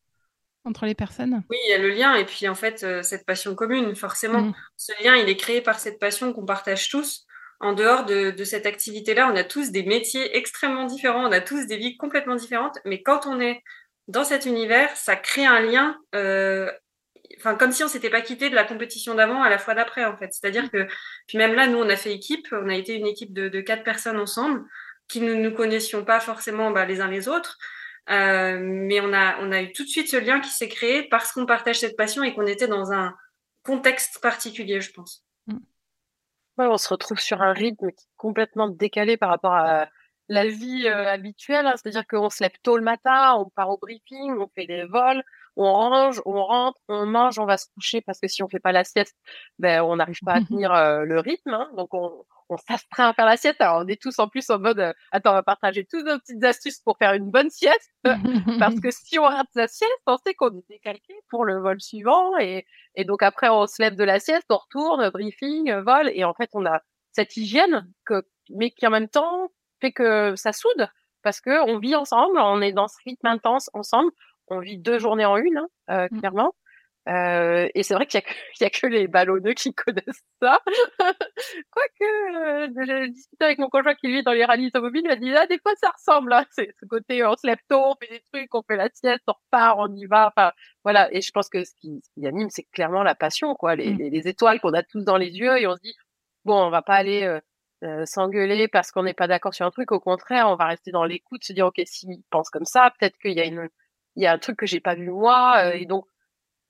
Entre les personnes? Oui, il y a le lien et puis en fait, euh, cette passion commune, forcément. Mmh. Ce lien, il est créé par cette passion qu'on partage tous. En dehors de, de cette activité-là, on a tous des métiers extrêmement différents, on a tous des vies complètement différentes, mais quand on est dans cet univers, ça crée un lien euh, enfin comme si on s'était pas quitté de la compétition d'avant à la fois d'après en fait. C'est-à-dire que puis même là, nous on a fait équipe, on a été une équipe de, de quatre personnes ensemble qui ne nous connaissions pas forcément bah, les uns les autres, euh, mais on a on a eu tout de suite ce lien qui s'est créé parce qu'on partage cette passion et qu'on était dans un contexte particulier, je pense. Ouais, on se retrouve sur un rythme qui est complètement décalé par rapport à la vie euh, habituelle, hein. c'est-à-dire qu'on se lève tôt le matin, on part au briefing, on fait des vols, on range, on rentre, on mange, on va se coucher parce que si on fait pas la sieste, ben on n'arrive pas à tenir euh, le rythme. Hein. donc on, on s'astreint à faire la sieste. Alors on est tous en plus en mode, euh, attends, on va partager toutes nos petites astuces pour faire une bonne sieste parce que si on rate la sieste, on sait qu'on est décalqué pour le vol suivant et, et donc après on se lève de la sieste, on retourne, briefing, vol et en fait on a cette hygiène que, mais qui en même temps fait que ça soude parce que on vit ensemble, on est dans ce rythme intense ensemble, on vit deux journées en une, hein, euh, mmh. clairement. Euh, et c'est vrai qu'il y, a que les ballonneux qui connaissent ça. Quoique, euh, j'ai discuté avec mon conjoint qui vit dans les rallyes automobiles, il m'a dit, ah, des fois ça ressemble, hein. c'est ce côté, on se lève tôt, on fait des trucs, on fait la sieste, on repart, on y va, enfin, voilà. Et je pense que ce qui, ce qui anime, c'est clairement la passion, quoi, les, mmh. les, les étoiles qu'on a tous dans les yeux, et on se dit, bon, on va pas aller euh, euh, s'engueuler parce qu'on n'est pas d'accord sur un truc, au contraire, on va rester dans l'écoute, se dire, ok, s'il pense comme ça, peut-être qu'il y a une il y a un truc que j'ai pas vu moi, euh, et donc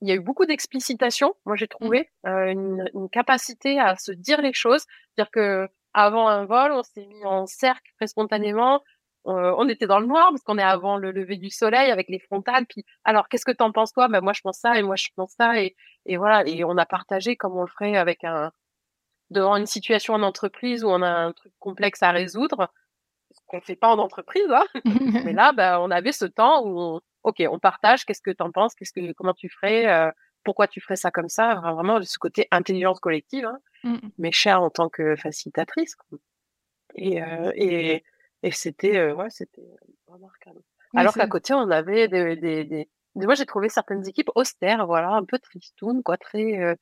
il y a eu beaucoup d'explicitation. Moi, j'ai mmh. trouvé euh, une, une, capacité à se dire les choses, c'est-à-dire que avant un vol, on s'est mis en cercle très spontanément. Euh, on était dans le noir parce qu'on est avant le lever du soleil avec les frontales. Puis, alors, qu'est-ce que t'en penses toi? Ben moi, je pense ça et moi, je pense ça et, et voilà. Et on a partagé comme on le ferait avec un devant une situation en entreprise où on a un truc complexe à résoudre ce qu'on fait pas en entreprise. Hein. Mais là, bah, on avait ce temps où, on, ok, on partage. Qu'est-ce que tu en penses Qu'est-ce que, comment tu ferais euh, Pourquoi tu ferais ça comme ça? Vraiment, ce côté intelligence collective, hein, mmh. mais cher en tant que facilitatrice. Et, euh, et, et c'était, euh, ouais, c'était remarquable. Alors qu'à côté, on avait des, des, des... moi, j'ai trouvé certaines équipes austères, voilà, un peu tristounes, quoi, très,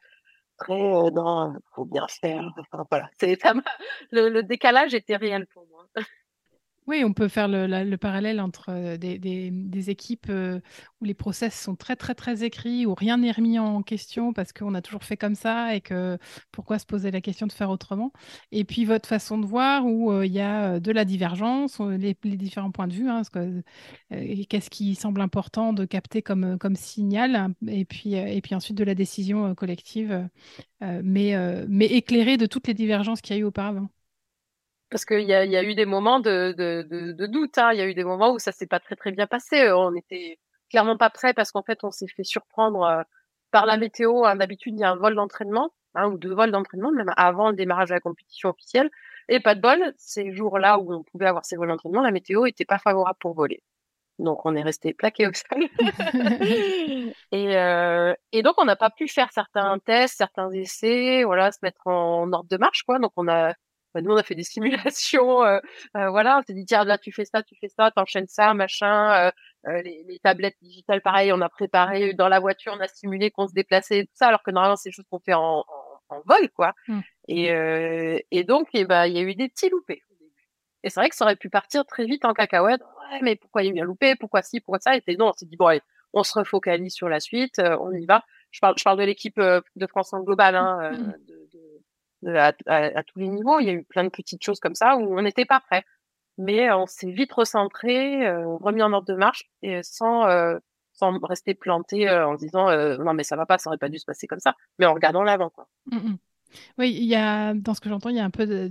très euh, non, faut bien faire. Enfin, voilà, c'est le, le décalage était réel pour moi. Oui, on peut faire le, parallèle entre des, équipes où les process sont très, très, très écrits, où rien n'est remis en question parce qu'on a toujours fait comme ça et que pourquoi se poser la question de faire autrement? Et puis votre façon de voir où il y a de la divergence, les, différents points de vue, hein, qu'est-ce qui semble important de capter comme, signal, hein, et puis, ensuite de la décision collective, mais éclairée de toutes les divergences qu'il y a eu auparavant parce qu'il y a, y a eu des moments de, de, de, doute. Hein. Il y a eu des moments où ça s'est pas très très bien passé. On était clairement pas prêts parce qu'en fait on s'est fait surprendre euh, par la météo. Hein. D'habitude il y a un vol d'entraînement hein, ou deux vols d'entraînement même avant le démarrage de la compétition officielle. Et pas de bol. Ces jours-là où on pouvait avoir ces vols d'entraînement, la météo était pas favorable pour voler. Donc on est resté plaqué au sol. et, euh, et donc on n'a pas pu faire certains tests, certains essais, voilà, se mettre en ordre de marche quoi. Donc on a bah, nous on a fait des simulations, euh, euh, voilà, on s'est dit tiens là tu fais ça, tu fais ça, t'enchaînes ça, machin. Euh, les, les, tablettes digitales, pareil, on a préparé dans la voiture, on a simulé qu'on se déplaçait, tout ça, alors que normalement c'est des choses qu'on fait en, en, vol, quoi. Mmh. Et, et donc, eh ben, il y a eu des petits loupés Et c'est vrai que ça aurait pu partir très vite en cacahuète. Ouais, mais pourquoi il y a eu un loupé? Pourquoi ci? Pourquoi ça? Et non, on s'est dit bon, allez, on se refocalise sur la suite, on y va. Je parle, je parle de l'équipe de France en global, hein, mmh. de, à, tous les niveaux. Il y a eu plein de petites choses comme ça où on n'était pas prêt. Mais on s'est vite recentré, euh, remis en ordre de marche et sans euh, sans rester planté euh, en disant non mais ça va pas, ça aurait pas dû se passer comme ça, mais en regardant l'avant quoi. Mmh, mmh. Oui, il y a dans ce que j'entends, il y a un peu de,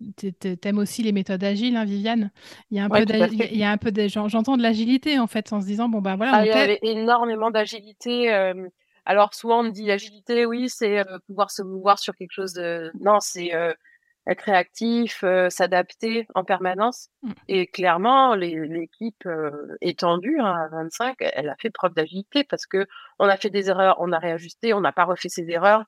de t'aimes aussi les méthodes agiles, hein, Viviane. Il y a un peu il y a un peu de j'entends de l'agilité en fait, en se disant bon ben voilà. Ah, il y avait énormément d'agilité. Alors souvent on me dit l'agilité, oui, c'est pouvoir se mouvoir sur quelque chose de. Non, c'est être réactif, s'adapter en permanence. Mmh. Et clairement, l'équipe étendue hein, à 25, elle a fait preuve d'agilité parce que on a fait des erreurs, on a réajusté, on n'a pas refait ses erreurs.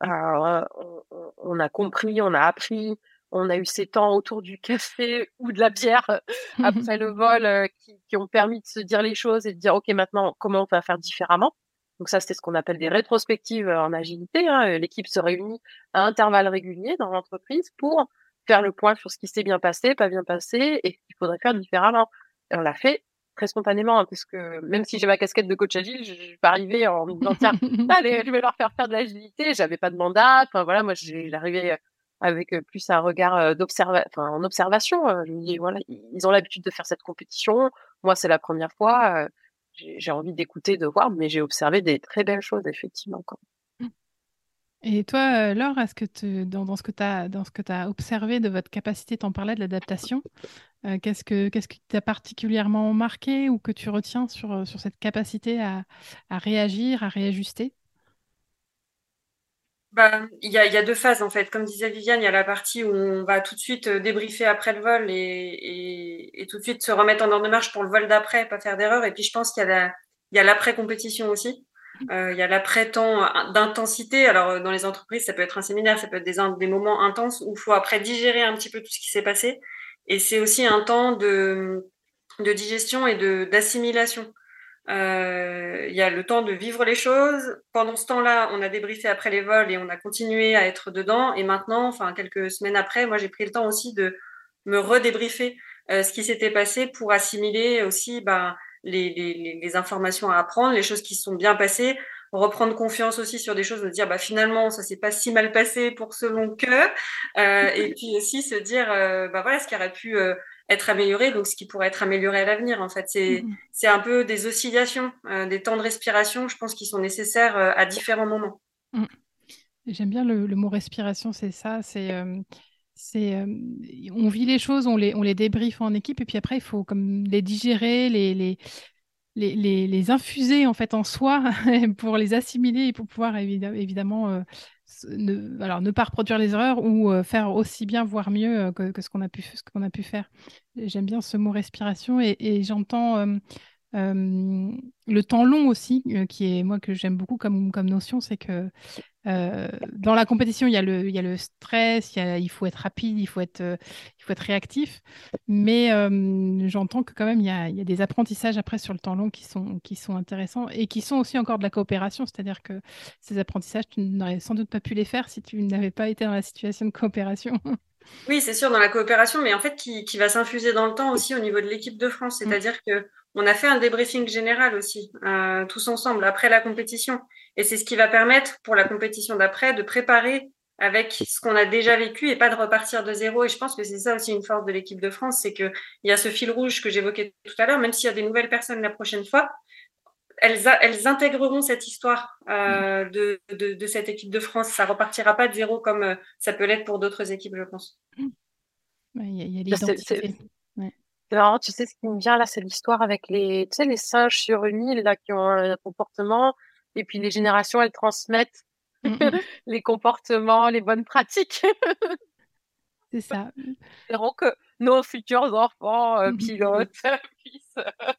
on, a compris, on a appris, on a eu ces temps autour du café ou de la bière après le vol qui, qui, ont permis de se dire les choses et de dire ok maintenant comment on va faire différemment? Donc ça, c'est ce qu'on appelle des rétrospectives euh, en agilité. Hein. Euh, l'équipe se réunit à intervalles réguliers dans l'entreprise pour faire le point sur ce qui s'est bien passé, pas bien passé, et qu'il faudrait faire différemment. Et on l'a fait très spontanément, hein, parce que même si j'ai ma casquette de coach agile, je, vais pas arriver en me disant allez, je vais leur faire faire de l'agilité. J'avais pas de mandat. Enfin voilà, moi j'arrivais euh, avec plus un regard d'observation, enfin en observation. Je me dis voilà, ils ont l'habitude de faire cette compétition. Moi, c'est la première fois j'ai envie d'écouter, de voir, mais j'ai observé des très belles choses, effectivement. Mmh. Et toi, Laure, est-ce que dans, ce que tu as, observé de votre capacité, t'en parlais de l'adaptation, qu'est-ce que qu'est-ce qui t'a particulièrement marqué ou que tu retiens sur, sur cette capacité à réagir, à réajuster? Bah, il y a, y a, deux phases en fait. Comme disait Viviane, il y a la partie où on va tout de suite euh, débriefer après le vol et, et, et tout de suite se remettre en ordre de marche pour le vol d'après, pas faire d'erreur. Et puis je pense qu'il y a l'après-compétition aussi. Euh, il y a l'après-temps d'intensité. Alors euh, dans les entreprises, ça peut être un séminaire, ça peut être des, des moments intenses où il faut après digérer un petit peu tout ce qui s'est passé. Et c'est aussi un temps de, de digestion et d'assimilation. Euh, il y a le temps de vivre les choses. Pendant ce temps-là, on a débriefé après les vols et on a continué à être dedans. Et maintenant, enfin quelques semaines après, moi j'ai pris le temps aussi de me redébriefer euh, ce qui s'était passé pour assimiler aussi ben, les, les, les, informations à apprendre, les choses qui se sont bien passées, reprendre confiance aussi sur des choses, de dire bah finalement ça s'est pas si mal passé pour ce long que, euh, et puis aussi se dire euh, bah voilà ce qui aurait pu euh, être amélioré, donc ce qui pourrait être amélioré à l'avenir. En fait, c'est mmh c'est un peu des oscillations, euh, des temps de respiration, je pense, qui sont nécessaires euh, à différents moments. Mmh. J'aime bien le, mot respiration, c'est ça. C'est euh, on vit les choses, on les on les débriefe en équipe, et puis après il faut comme les digérer, les, les les, les, infuser en fait en soi pour les assimiler et pour pouvoir évidemment ne, alors, ne pas reproduire les erreurs ou euh, faire aussi bien, voire mieux euh, que, ce qu'on a, pu, faire. J'aime bien ce mot respiration et, j'entends le temps long aussi, qui est moi que j'aime beaucoup comme notion, c'est que euh, dans la compétition, il y a le, il y a le stress, il, faut être rapide, il faut être, euh, il faut être réactif. Mais euh, j'entends que quand même, il y, a, il y, a, des apprentissages après sur le temps long qui sont, qui sont intéressants et qui sont aussi encore de la coopération. C'est-à-dire que ces apprentissages, tu n'aurais sans doute pas pu les faire si tu n'avais pas été dans la situation de coopération. Oui, c'est sûr, dans la coopération, mais en fait, qui, qui va s'infuser dans le temps aussi au niveau de l'équipe de France. Mm. C'est-à-dire que on a fait un débriefing général aussi, tous ensemble, après la compétition. Et c'est ce qui va permettre, pour la compétition d'après, de préparer avec ce qu'on a déjà vécu et pas de repartir de zéro. Et je pense que c'est ça aussi une force de l'équipe de France, c'est qu'il y a ce fil rouge que j'évoquais tout à l'heure, même s'il y a des nouvelles personnes la prochaine fois, elles, elles intégreront cette histoire euh, de, de, de, cette équipe de France. Ça repartira pas de zéro comme euh, ça peut l'être pour d'autres équipes, je pense. Il y a, y a l'identité tu sais ce qui me vient là, c'est l'histoire avec les, tu sais, les singes sur une île là qui ont un comportement, et puis les générations elles transmettent mmh, mmh. les comportements, les bonnes pratiques. c'est ça. Espérons que nos futurs enfants euh, mmh, pilotes puissent euh,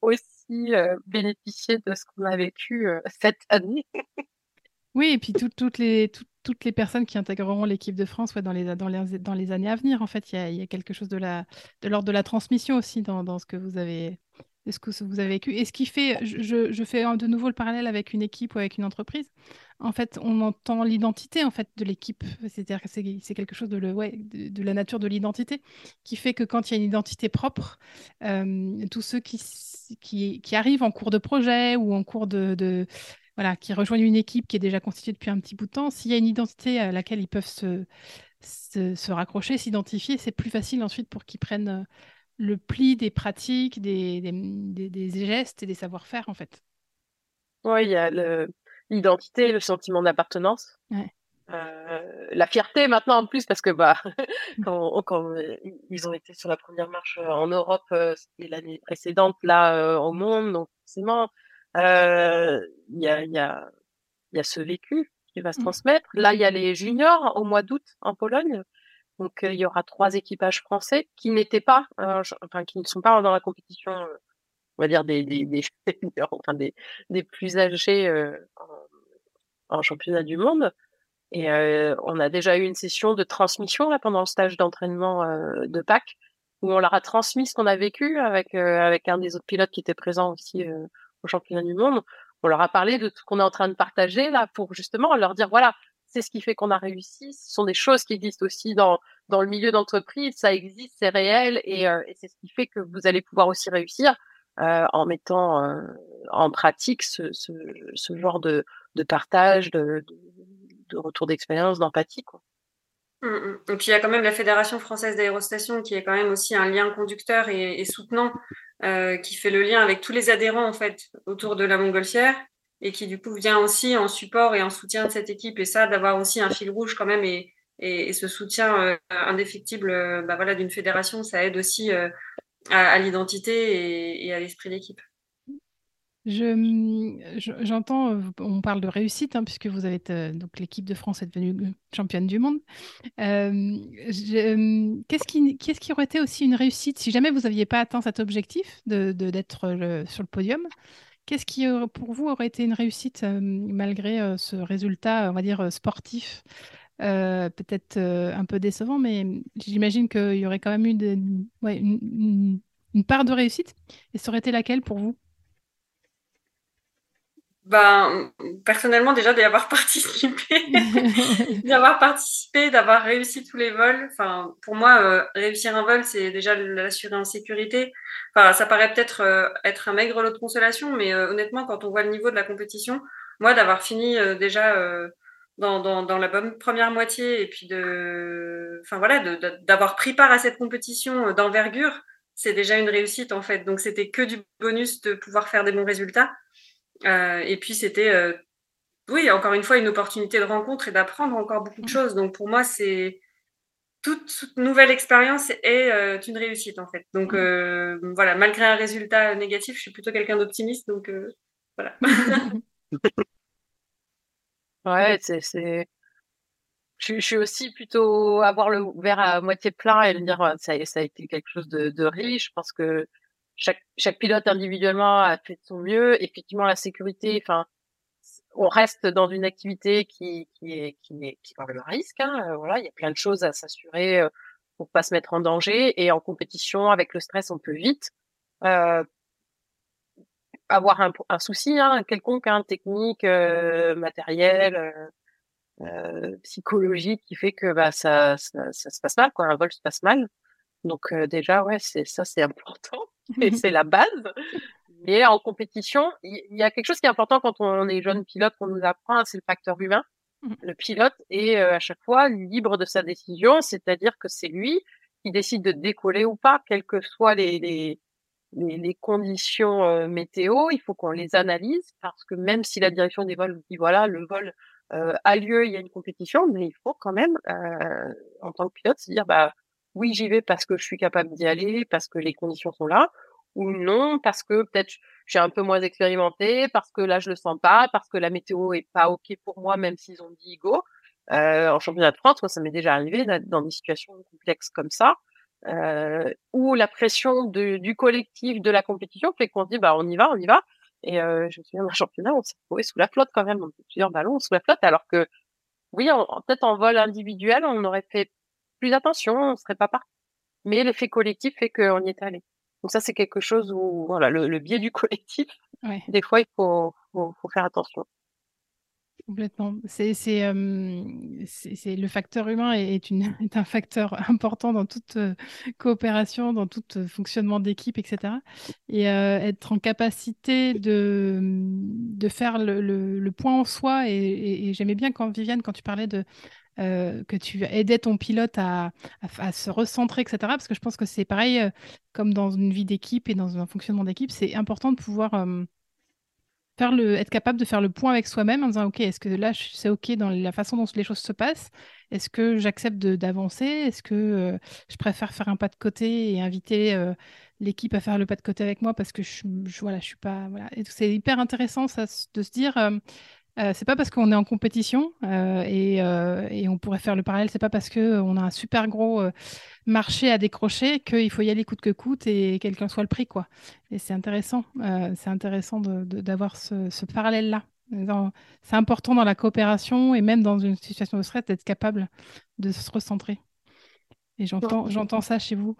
aussi euh, bénéficier de ce qu'on a vécu cette année. oui, et puis toutes les toutes les personnes qui intégreront l'équipe de France dans, les, dans, les, dans les années à venir. En fait, il y a, quelque chose de l'ordre de, la transmission aussi dans, ce que vous avez ce que vous avez vécu. Et ce qui fait, je, fais de nouveau le parallèle avec une équipe ou avec une entreprise. En fait, on entend l'identité en fait de l'équipe. C'est-à-dire que c'est quelque chose de, la nature de l'identité qui fait que quand il y a une identité propre, euh, tous ceux qui, arrivent en cours de projet ou en cours de voilà, qui rejoignent une équipe qui est déjà constituée depuis un petit bout de temps, s'il y a une identité à laquelle ils peuvent se, raccrocher, s'identifier, c'est plus facile ensuite pour qu'ils prennent le pli des pratiques, des, des, des, gestes et des savoir-faire, en fait. Oui, il y a l'identité, le, sentiment d'appartenance. Euh, la fierté maintenant en plus parce que bah quand, quand, ils ont été sur la première marche euh, en Europe c'était l'année précédente là au monde donc forcément il y, a, y, a, y a ce vécu qui va se mmh. transmettre. Là, il y a les juniors au mois d'août en Pologne. Donc, il y aura trois équipages français qui n'étaient pas, enfin, qui ne sont pas dans la compétition, on va dire des des des, enfin, des, des plus âgés en, en, championnat du monde. Et on a déjà eu une session de transmission là pendant le stage d'entraînement de Pâques où on leur a transmis ce qu'on a vécu avec avec un des autres pilotes qui était présent aussi au championnat du monde, on leur a parlé de tout ce qu'on est en train de partager là pour justement leur dire voilà, c'est ce qui fait qu'on a réussi. Ce sont des choses qui existent aussi dans dans le milieu d'entreprise, ça existe, c'est réel et, euh, et c'est ce qui fait que vous allez pouvoir aussi réussir euh, en mettant euh, en pratique ce, ce, ce, genre de, de partage, de, de, de retour d'expérience, d'empathie. Quoi. Mmh, mmh. Et puis il y a quand même la Fédération française d'aérostation qui est quand même aussi un lien conducteur et, et soutenant euh, qui fait le lien avec tous les adhérents en fait autour de la Montgolfière et qui du coup vient aussi en support et en soutien de cette équipe et ça d'avoir aussi un fil rouge quand même et, ce soutien euh, indéfectible euh, bah, voilà d'une fédération ça aide aussi à, à l'identité et, à l'esprit d'équipe. J'entends, je, on parle de réussite, hein, puisque vous avez donc l'équipe de France est devenue championne du monde. Euh, Qu'est-ce qui, qu qui, aurait été aussi une réussite si jamais vous n'aviez pas atteint cet objectif de d'être sur le podium? Qu'est-ce qui, pour vous, aurait été une réussite malgré ce résultat, on va dire, sportif? Peut-être un peu décevant, mais j'imagine qu'il y aurait quand même eu une, une part de réussite. Et ça aurait été laquelle pour vous? Ben, personnellement, déjà d'y avoir participé, d'y avoir participé, d'avoir réussi tous les vols. Enfin, pour moi, euh, réussir un vol, c'est déjà l'assurer en sécurité. Enfin, ça paraît peut-être euh, être un maigre lot de consolation, mais euh, honnêtement, quand on voit le niveau de la compétition, moi, d'avoir fini déjà dans, dans, dans, la bonne première moitié et puis de, enfin voilà, d'avoir pris part à cette compétition d'envergure, c'est déjà une réussite en fait. Donc, c'était que du bonus de pouvoir faire des bons résultats. Euh, et puis c'était, euh, oui, encore une fois, une opportunité de rencontre et d'apprendre encore beaucoup de choses. Donc pour moi, c'est toute, nouvelle expérience est une réussite en fait. Donc mmh. voilà, malgré un résultat négatif, je suis plutôt quelqu'un d'optimiste. Donc voilà. ouais, c'est. Je, suis aussi plutôt avoir le verre à moitié plein et me dire ça, ça a été quelque chose de, de riche. Je pense que chaque, chaque pilote individuellement a fait de son mieux. Effectivement, la sécurité, enfin, on reste dans une activité qui, qui est qui est qui est quand même un risque. Hein, euh, voilà, il y a plein de choses à s'assurer euh, pour pas se mettre en danger. Et en compétition, avec le stress, on peut vite euh, avoir un, un souci hein, quelconque, hein, technique, euh, matériel, euh, psychologique, qui fait que bah ça, ça, ça se passe mal, quoi. Un vol se passe mal. Donc déjà, ouais, c'est ça, c'est important c'est la base. Mais en compétition, il y, a quelque chose qui est important quand on est jeune pilote qu'on nous apprend, c'est le facteur humain. Mmh. Le pilote est à chaque fois libre de sa décision, c'est-à-dire que c'est lui qui décide de décoller ou pas, quelles que soient les, les, les, conditions météo. Il faut qu'on les analyse parce que même si la direction des vols dit voilà, le vol a lieu, il y a une compétition, mais il faut quand même, en tant que pilote, se dire bah oui, j'y vais parce que je suis capable d'y aller, parce que les conditions sont là, ou non, parce que peut-être j'ai un peu moins expérimenté, parce que là je le sens pas, parce que la météo est pas ok pour moi, même s'ils ont dit go. Euh, en championnat de France, moi, ça m'est déjà arrivé d'être dans des situations complexes comme ça, euh, où la pression du collectif de la compétition fait qu'on se dit bah on y va, on y va. Et euh, je me souviens d'un championnat, on s'est trouvé sous la flotte quand même, on plusieurs ballons sous la flotte, alors que oui, peut-être en vol individuel, on aurait fait plus attention, on serait pas parti. Mais l'effet collectif fait qu'on y est allé. Donc ça, c'est quelque chose où voilà, le, biais du collectif, des fois, il faut, faut, faire attention. Complètement. C'est, c'est, le facteur humain est, une, est, un facteur important dans toute coopération, dans tout fonctionnement d'équipe, etc. Et être en capacité de, de faire le, le, point en soi. Et, et j'aimais bien quand Viviane, quand tu parlais de euh, que tu aidais ton pilote à, se recentrer, etc. Parce que je pense que c'est pareil, euh, comme dans une vie d'équipe et dans un fonctionnement d'équipe, c'est important de pouvoir euh, faire le, être capable de faire le point avec soi-même en disant, OK, est-ce que là, c'est OK dans la façon dont les choses se passent? Est-ce que j'accepte d'avancer? Est-ce que je préfère faire un pas de côté et inviter l'équipe à faire le pas de côté avec moi parce que je, je voilà, je suis pas... Voilà. C'est hyper intéressant de se dire euh, c'est pas parce qu'on est en compétition euh, euh, et, on pourrait faire le parallèle, c'est pas parce qu'on a un super gros marché à décrocher qu'il faut y aller coûte que coûte et quelqu'un soit le prix. Quoi. Et c'est intéressant, c'est intéressant d'avoir ce, parallèle-là. C'est important dans la coopération et même dans une situation de stress d'être capable de se recentrer. Et j'entends, j'entends ça chez vous.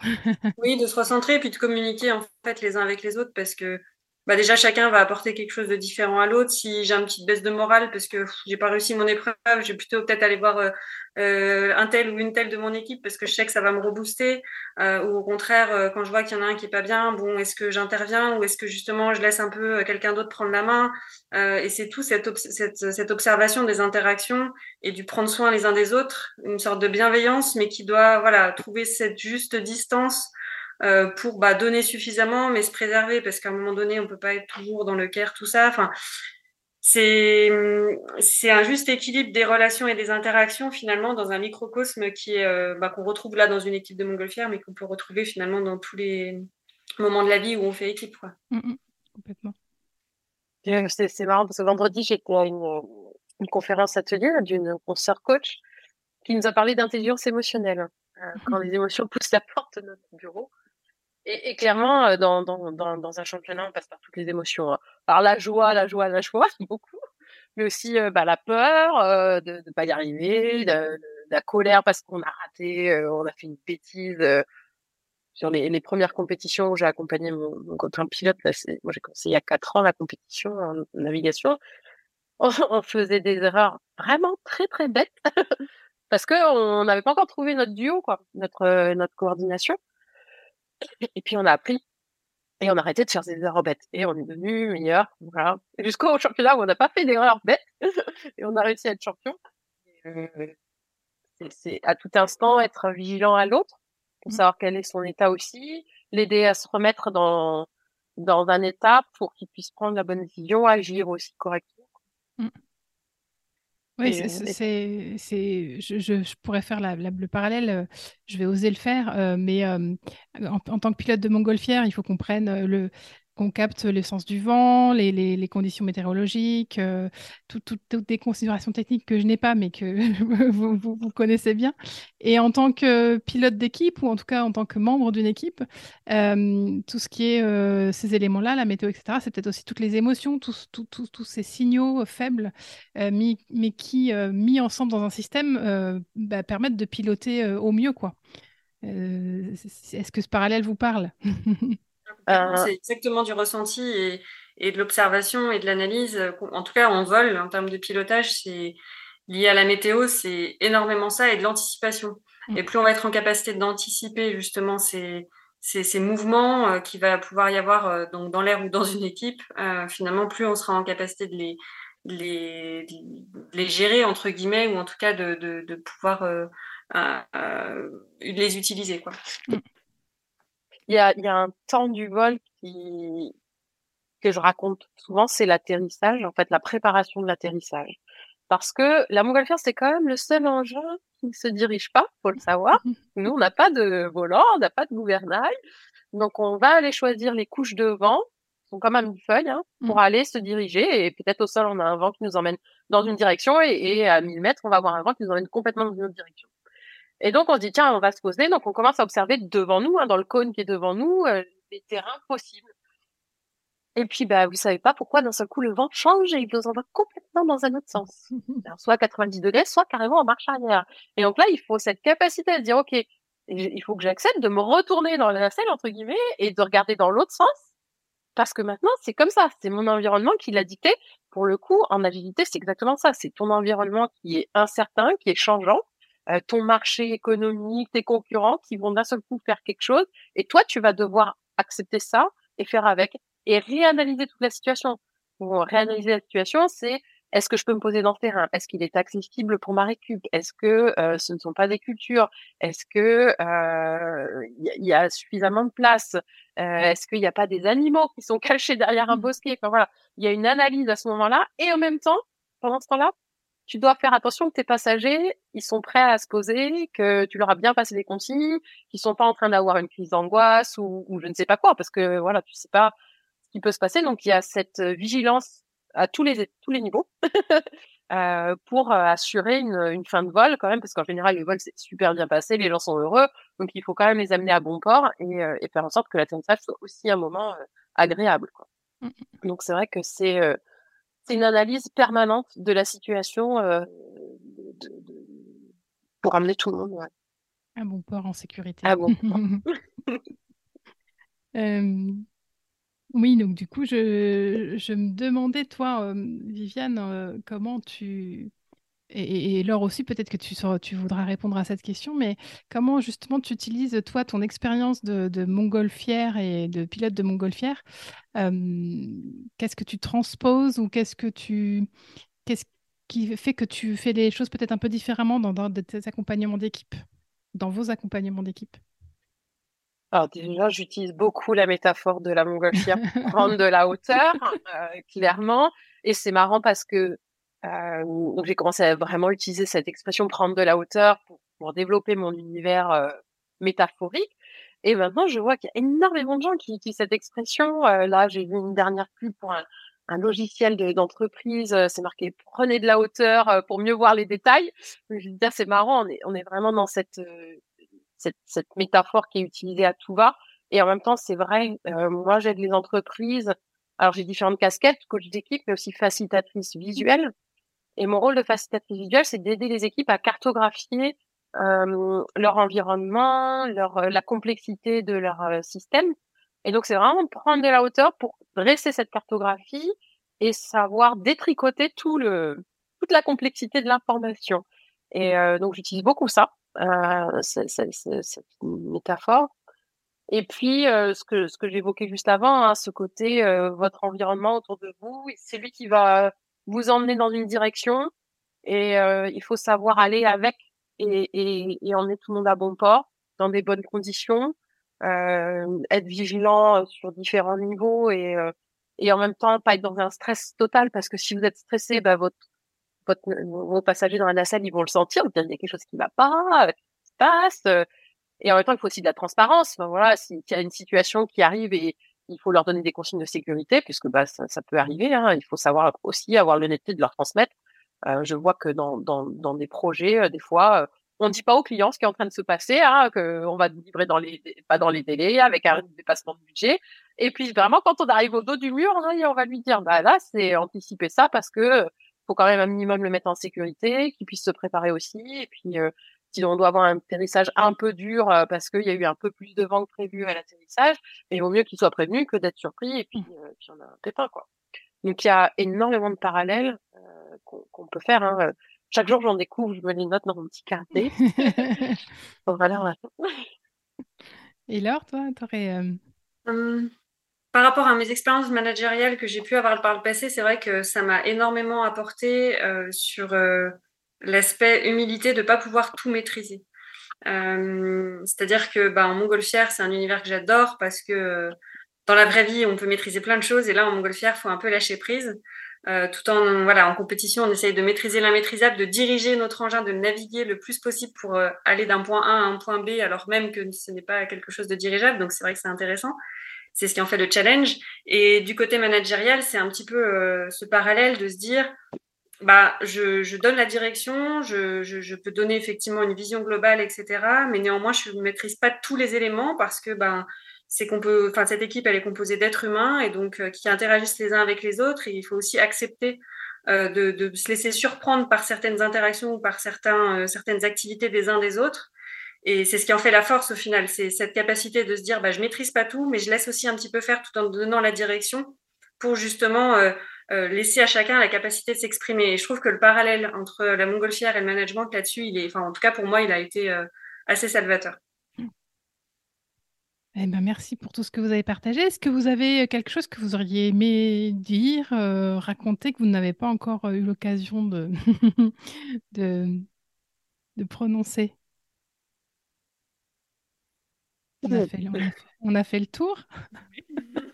oui, de se recentrer et puis de communiquer en fait les uns avec les autres parce que bah déjà chacun va apporter quelque chose de différent à l'autre. Si j'ai une petite baisse de morale parce que j'ai pas réussi mon épreuve, je vais plutôt peut-être aller voir euh, euh, un tel ou une telle de mon équipe parce que je sais que ça va me rebooster. Euh, ou au contraire, euh, quand je vois qu'il y en a un qui est pas bien, bon, est-ce que j'interviens ou est-ce que justement je laisse un peu euh, quelqu'un d'autre prendre la main? Et c'est tout cette, cette, cette, observation des interactions et du prendre soin les uns des autres, une sorte de bienveillance, mais qui doit voilà trouver cette juste distance euh, pour bah, donner suffisamment, mais se préserver, parce qu'à un moment donné, on peut pas être toujours dans le care, tout ça. Enfin, c'est c'est un juste équilibre des relations et des interactions finalement dans un microcosme qui est euh, bah, qu'on retrouve là dans une équipe de montgolfière, mais qu'on peut retrouver finalement dans tous les moments de la vie où on fait équipe. Quoi. Mmh, mmh. complètement. C'est marrant parce que vendredi, j'étais à une, une conférence atelier d'une consoeur coach qui nous a parlé d'intelligence émotionnelle. Euh, quand les émotions poussent la porte de notre bureau. Et, et clairement, euh, dans, dans, dans, dans, un championnat, on passe par toutes les émotions. Hein. Alors la joie, la joie, la joie, beaucoup, mais aussi euh, bah, la peur euh, de ne pas y arriver, de, la colère parce qu'on a raté, on a fait une bêtise. sur les, les, premières compétitions où j'ai accompagné mon, mon copain pilote, là, moi j'ai commencé il y a quatre ans la compétition en navigation, on, on faisait des erreurs vraiment très très bêtes parce que on n'avait pas encore trouvé notre duo, quoi, notre notre coordination. Et puis on a appris et on a arrêté de faire des erreurs bêtes et on est devenu meilleur, voilà. Jusqu'au championnat où on n'a pas fait d'erreurs bêtes et on a réussi à être champion. C'est à tout instant être vigilant à l'autre pour mmh. savoir quel est son état aussi, l'aider à se remettre dans dans un état pour qu'il puisse prendre la bonne décision, agir aussi correctement. Mmh. Oui, c'est, c'est, je, je, pourrais faire la, le parallèle, je vais oser le faire, mais en, en, tant que pilote de montgolfière, il faut qu'on prenne le, qu'on capte l'essence du vent, les, conditions météorologiques, euh, toutes des considérations techniques que je n'ai pas, mais que vous, connaissez bien. Et en tant que pilote d'équipe, ou en tout cas en tant que membre d'une équipe, euh, tout ce qui est euh, ces éléments-là, la météo, etc., c'est peut-être aussi toutes les émotions, tous, ces signaux faibles, mis, mais qui, mis ensemble dans un système, bah, permettent de piloter au mieux. Est-ce que ce parallèle vous parle? c'est exactement du ressenti et, et de l'observation et de l'analyse. En tout cas, en vol, en termes de pilotage, c'est lié à la météo, c'est énormément ça et de l'anticipation. Mm. Et plus on va être en capacité d'anticiper justement ces, ces, ces mouvements euh, qui va pouvoir y avoir euh, donc dans l'air ou dans une équipe, euh, finalement, plus on sera en capacité de les, les, les gérer, entre guillemets, ou en tout cas de, de, de pouvoir les utiliser. Quoi. Mm il y a, y a un temps du vol qui que je raconte souvent, c'est l'atterrissage, en fait, la préparation de l'atterrissage. Parce que la montgolfière, c'est quand même le seul engin qui ne se dirige pas, faut le savoir. Nous, on n'a pas de volant, on n'a pas de gouvernail. Donc, on va aller choisir les couches de vent, qui sont quand même une feuille, hein, pour mmh. aller se diriger. Et peut-être au sol, on a un vent qui nous emmène dans une direction et, et à 1000 mètres, on va avoir un vent qui nous emmène complètement dans une autre direction. Et donc on se dit tiens, on va se poser. Donc on commence à observer devant nous, hein, dans le cône qui est devant nous, euh, les terrains possibles. Et puis bah vous savez pas pourquoi d'un seul coup le vent change et il nous envoie complètement dans un autre sens. soit à 90 degrés, soit carrément en marche arrière. Et donc là il faut cette capacité à dire ok, il faut que j'accepte de me retourner dans la selle entre guillemets et de regarder dans l'autre sens parce que maintenant c'est comme ça, c'est mon environnement qui l'a dicté. Pour le coup, en agilité, c'est exactement ça. C'est ton environnement qui est incertain, qui est changeant, euh, ton marché économique, tes concurrents qui vont d'un seul coup faire quelque chose, et toi, tu vas devoir accepter ça et faire avec, et réanalyser toute la situation. Bon, réanalyser la situation, c'est est-ce que je peux me poser dans le terrain? Est-ce qu'il est accessible pour ma récup? Est-ce que euh, ce ne sont pas des cultures? Est-ce que il euh, y, a suffisamment de place? Est-ce qu'il n'y a pas des animaux qui sont cachés derrière un mmh. bosquet? Enfin voilà, il y a une analyse à ce moment-là, et en même temps, pendant ce temps-là, tu dois faire attention que tes passagers, ils sont prêts à se poser, que tu leur as bien passé les consignes, qu'ils sont pas en train d'avoir une crise d'angoisse ou, ou, je ne sais pas quoi, parce que voilà, tu sais pas ce qui peut se passer. Donc il y a cette euh, vigilance à tous les tous les niveaux euh, pour euh, assurer une, une, fin de vol quand même, parce qu'en général le vol s'est super bien passé, les gens sont heureux, donc il faut quand même les amener à bon port et, euh, et faire en sorte que l'atterrissage soit aussi un moment agréable. Quoi. Mmh, mmh. Donc c'est vrai que c'est c'est une analyse permanente de la situation euh, de, de, pour amener tout le monde. Ouais. Un bon port en sécurité. Ah bon euh, oui, donc du coup, je, je me demandais, toi, euh, Viviane, euh, comment tu, et, et, Laure aussi, peut-être que tu, tu voudras répondre à cette question, mais comment justement tu utilises, toi, ton expérience de, de montgolfière et de pilote de montgolfière euh, Qu'est-ce que tu transposes ou qu'est-ce que tu... Qu'est-ce qui fait que tu fais les choses peut-être un peu différemment dans, dans tes accompagnements d'équipe, dans vos accompagnements d'équipe? Alors déjà, j'utilise beaucoup la métaphore de la montgolfière pour prendre de la hauteur, euh, clairement. Et c'est marrant parce que euh, donc j'ai commencé à vraiment utiliser cette expression prendre de la hauteur pour, pour développer mon univers euh, métaphorique. Et maintenant, je vois qu'il y a énormément de gens qui utilisent cette expression. Euh, là, j'ai vu une dernière pub pour un, un logiciel d'entreprise. Euh, c'est marqué prenez de la hauteur euh, pour mieux voir les détails. Je veux dire, c'est marrant. On est, on est vraiment dans cette, cette, cette métaphore qui est utilisée à tout va. Et en même temps, c'est vrai. moi, j'aide les entreprises. Alors, j'ai différentes casquettes, coach d'équipe, mais aussi facilitatrice visuelle. Et mon rôle de facilitatrice visuelle, c'est d'aider les équipes à cartographier euh, leur environnement, leur euh, la complexité de leur euh, système. Et donc, c'est vraiment prendre de la hauteur pour dresser cette cartographie et savoir détricoter tout le toute la complexité de l'information. Et euh, donc, j'utilise beaucoup ça, cette métaphore. Et puis, ce que ce que j'évoquais juste avant, hein, ce côté votre environnement autour de vous, c'est lui qui va vous emmener dans une direction et euh, il faut savoir aller avec et, et, et emmener tout le monde à bon port dans des bonnes conditions, euh, être vigilant sur différents niveaux et, euh, et en même temps pas être dans un stress total parce que si vous êtes stressé, bah, votre vos passagers dans la nacelle, ils vont le sentir, il y a quelque chose qui va pas, qui se passe. Et en même temps, il faut aussi de la transparence. Enfin, voilà, s'il y a une situation qui arrive et il faut leur donner des consignes de sécurité, puisque bah, ça, ça peut arriver. Hein, il faut savoir aussi avoir l'honnêteté de leur transmettre. Euh, je vois que dans, dans, dans des projets, euh, des fois, euh, on ne dit pas aux clients ce qui est en train de se passer, hein, qu'on va livrer dans les, pas dans les délais, avec un dépassement de budget. Et puis vraiment, quand on arrive au dos du mur, on va lui dire, bah là, c'est anticiper ça parce que faut quand même un minimum le mettre en sécurité, qu'il puisse se préparer aussi. Et puis, on doit avoir un atterrissage un peu dur parce qu'il y a eu un peu plus de vent que prévu à l'atterrissage, il vaut mieux qu'il soit prévenu que d'être surpris et puis, puis on a un pépin quoi. Donc il y a énormément de parallèles euh, qu'on peut faire. Hein. Chaque jour j'en découvre, je me les note dans mon petit carnet. Et Laure, toi, t'aurais... Euh... Hum, par rapport à mes expériences managériales que j'ai pu avoir par le passé, c'est vrai que ça m'a énormément apporté euh, sur euh, l'aspect humilité de ne pas pouvoir tout maîtriser. Euh, c'est-à-dire que bah, en montgolfière, c'est un univers que j'adore parce que dans la vraie vie, on peut maîtriser plein de choses et là, en montgolfière, il faut un peu lâcher prise. Euh, tout en voilà en compétition, on essaye de maîtriser l'immaîtrisable, de diriger notre engin, de naviguer le plus possible pour euh, aller d'un point A à un point B, alors même que ce n'est pas quelque chose de dirigeable. Donc c'est vrai que c'est intéressant. C'est ce qui en fait le challenge. Et du côté managérial, c'est un petit peu euh, ce parallèle de se dire bah, je, je, donne la direction, je, je, je, peux donner effectivement une vision globale, etc. Mais néanmoins, je ne maîtrise pas tous les éléments parce que ben, c'est qu'on peut, enfin, cette équipe, elle est composée d'êtres humains et donc euh, qui interagissent les uns avec les autres. Et il faut aussi accepter euh, de, de, se laisser surprendre par certaines interactions ou par certains, euh, certaines activités des uns des autres. Et c'est ce qui en fait la force au final, c'est cette capacité de se dire, bah, je maîtrise pas tout, mais je laisse aussi un petit peu faire tout en donnant la direction pour justement euh, laisser à chacun la capacité de s'exprimer. Et je trouve que le parallèle entre la montgolfière et le management là-dessus, il est, enfin, en tout cas pour moi, il a été euh, assez salvateur. Eh ben, merci pour tout ce que vous avez partagé. Est-ce que vous avez quelque chose que vous auriez aimé dire, euh, raconter, que vous n'avez pas encore eu l'occasion de, de, de, prononcer? On a, fait, on, a fait, on a fait le tour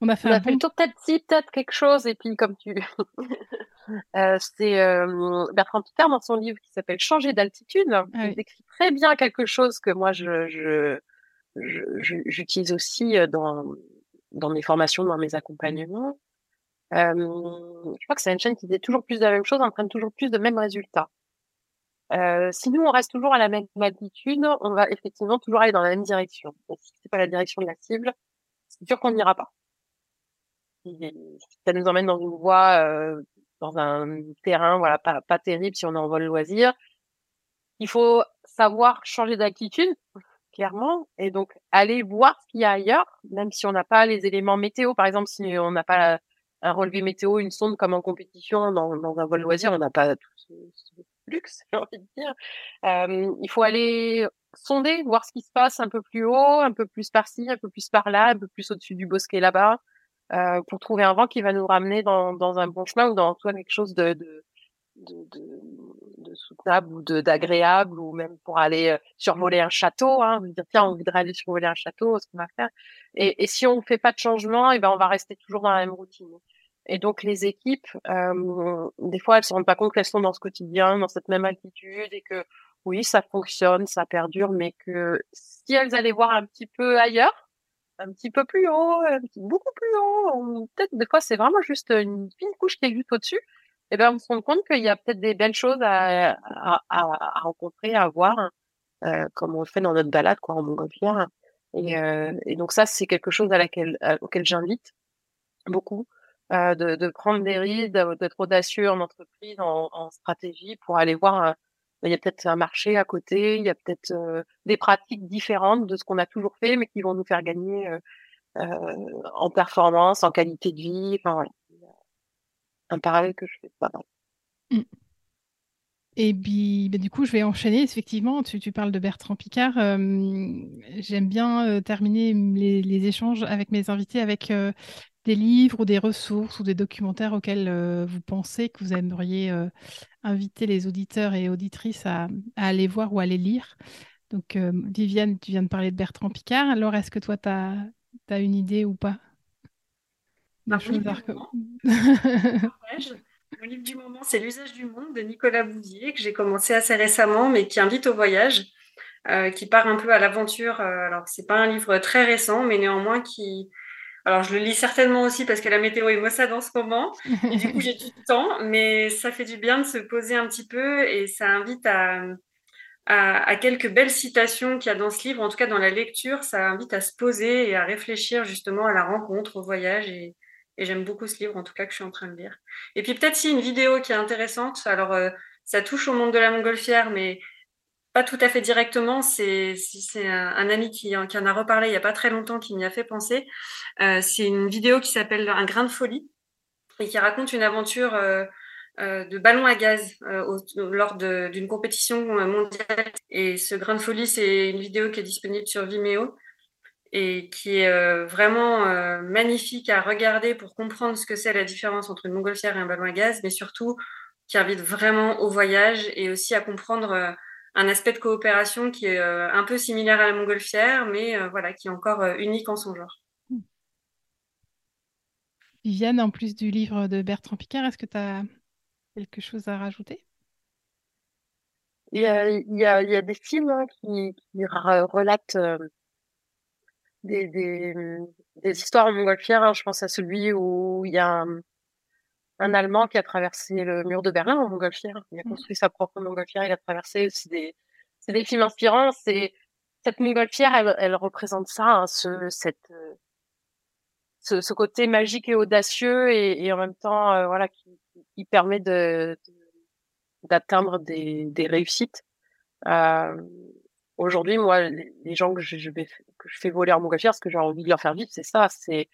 On a fait, un bon... peut-être si, peut-être quelque chose, et puis comme tu... euh, c'est euh, Bertrand Pittard dans son livre qui s'appelle Changer d'altitude, ah il décrit très bien quelque chose que moi je, je, j'utilise aussi euh, dans, dans mes formations, dans mes accompagnements. Euh, je crois que c'est une chaîne qui dit toujours plus de la même chose, entraîne toujours plus de mêmes résultats. Euh, si nous on reste toujours à la même altitude, on va effectivement toujours aller dans la même direction. Et si c'est pas la direction de la cible, c'est sûr qu'on n'ira pas ça nous emmène dans une voie, euh, dans un terrain, voilà, pas, pas terrible si on est en vol loisir. Il faut savoir changer d'attitude, clairement, et donc aller voir ce qu'il y a ailleurs, même si on n'a pas les éléments météo. Par exemple, si on n'a pas un relevé météo, une sonde comme en compétition dans, dans un vol loisir, on n'a pas tout ce, luxe, j'ai envie de dire. Euh, il faut aller sonder, voir ce qui se passe un peu plus haut, un peu plus par-ci, un peu plus par-là, un peu plus au-dessus du bosquet là-bas. Euh, pour trouver un vent qui va nous ramener dans, dans un bon chemin ou dans soit quelque chose de, de, de, de, soutenable ou d'agréable ou même pour aller euh, survoler un château. Hein, dire tiens, on voudrait aller survoler un château, ce qu'on va faire. Et, et si on ne fait pas de changement, et eh ben on va rester toujours dans la même routine. Et donc les équipes, euh, des fois, elles se rendent pas compte qu'elles sont dans ce quotidien, dans cette même altitude, et que oui, ça fonctionne, ça perdure, mais que si elles allaient voir un petit peu ailleurs, un petit peu plus haut, beaucoup plus haut. Peut-être des fois c'est vraiment juste une fine couche qui est juste au-dessus. Et ben on se rend compte qu'il y a peut-être des belles choses à, à, à, rencontrer, à voir, euh, comme on le fait dans notre balade quoi en montgolfière. Et, euh, et donc ça c'est quelque chose à laquelle auquel j'invite beaucoup. Euh, de, de prendre des risques, d'être audacieux en entreprise, en, en stratégie pour aller voir il y a peut-être un marché à côté, il y a peut-être des pratiques différentes de ce qu'on a toujours fait, mais qui vont nous faire gagner en performance, en qualité de vie. Enfin un parallèle que je fais pas. Mmh. Et puis, bah, du coup, je vais enchaîner. Effectivement, tu, parles de Bertrand Picard. J'aime bien terminer les, les, échanges avec mes invités avec des livres ou des ressources ou des documentaires auxquels euh, vous pensez que vous aimeriez euh, inviter les auditeurs et auditrices à, aller voir ou à les lire? Donc, euh, Viviane, tu viens de parler de Bertrand Picard. Alors, est-ce que toi, tu as, une idée ou pas? Bah, Mon livre du moment, c'est L'usage du monde de Nicolas Bouvier, que j'ai commencé assez récemment, mais qui invite au voyage, qui part un peu à l'aventure. Alors, c'est pas un livre très récent, mais néanmoins qui. Alors, je le lis certainement aussi parce que la météo est maussade en ce moment. Et du coup, j'ai du temps, mais ça fait du bien de se poser un petit peu et ça invite à, à, quelques belles citations qu'il y a dans ce livre, en tout cas dans la lecture, ça invite à se poser et à réfléchir justement à la rencontre, au voyage et, et j'aime beaucoup ce livre, en tout cas, que je suis en train de lire. Et puis peut-être si une vidéo qui est intéressante. Alors, euh, ça touche au monde de la montgolfière, mais pas tout à fait directement. C'est un, ami qui, en a reparlé il n'y a pas très longtemps, qui m'y a fait penser. Euh, c'est une vidéo qui s'appelle Un grain de folie et qui raconte une aventure euh, de ballon à gaz lors d'une compétition mondiale. Et ce grain de folie, c'est une vidéo qui est disponible sur Vimeo et qui est euh, vraiment euh, magnifique à regarder pour comprendre ce que c'est la différence entre une montgolfière et un ballon à gaz, mais surtout qui invite vraiment au voyage et aussi à comprendre euh, un aspect de coopération qui est un peu similaire à la montgolfière, mais voilà, qui est encore unique en son genre. Viviane, en plus du livre de Bertrand Picard, est-ce que tu as quelque chose à rajouter? Il y, a, il, y a, il y a, des films hein, qui, qui relatent des, des, des histoires en montgolfière. Hein. Je pense à celui où il y a un, un, Allemand qui a traversé le mur de Berlin en montgolfière. Il a mmh. construit sa propre montgolfière. Il a traversé aussi des, c'est des films inspirants. C'est cette montgolfière, elle, elle représente ça, hein, ce, cette, ce, ce, côté magique et audacieux et, et en même temps, euh, voilà, qui, qui permet de, d'atteindre des, des réussites. Euh, Aujourd'hui, moi, les gens que je, je, vais, que je fais voler en montgolfière, ce que j'ai envie de leur faire vivre, c'est ça, c'est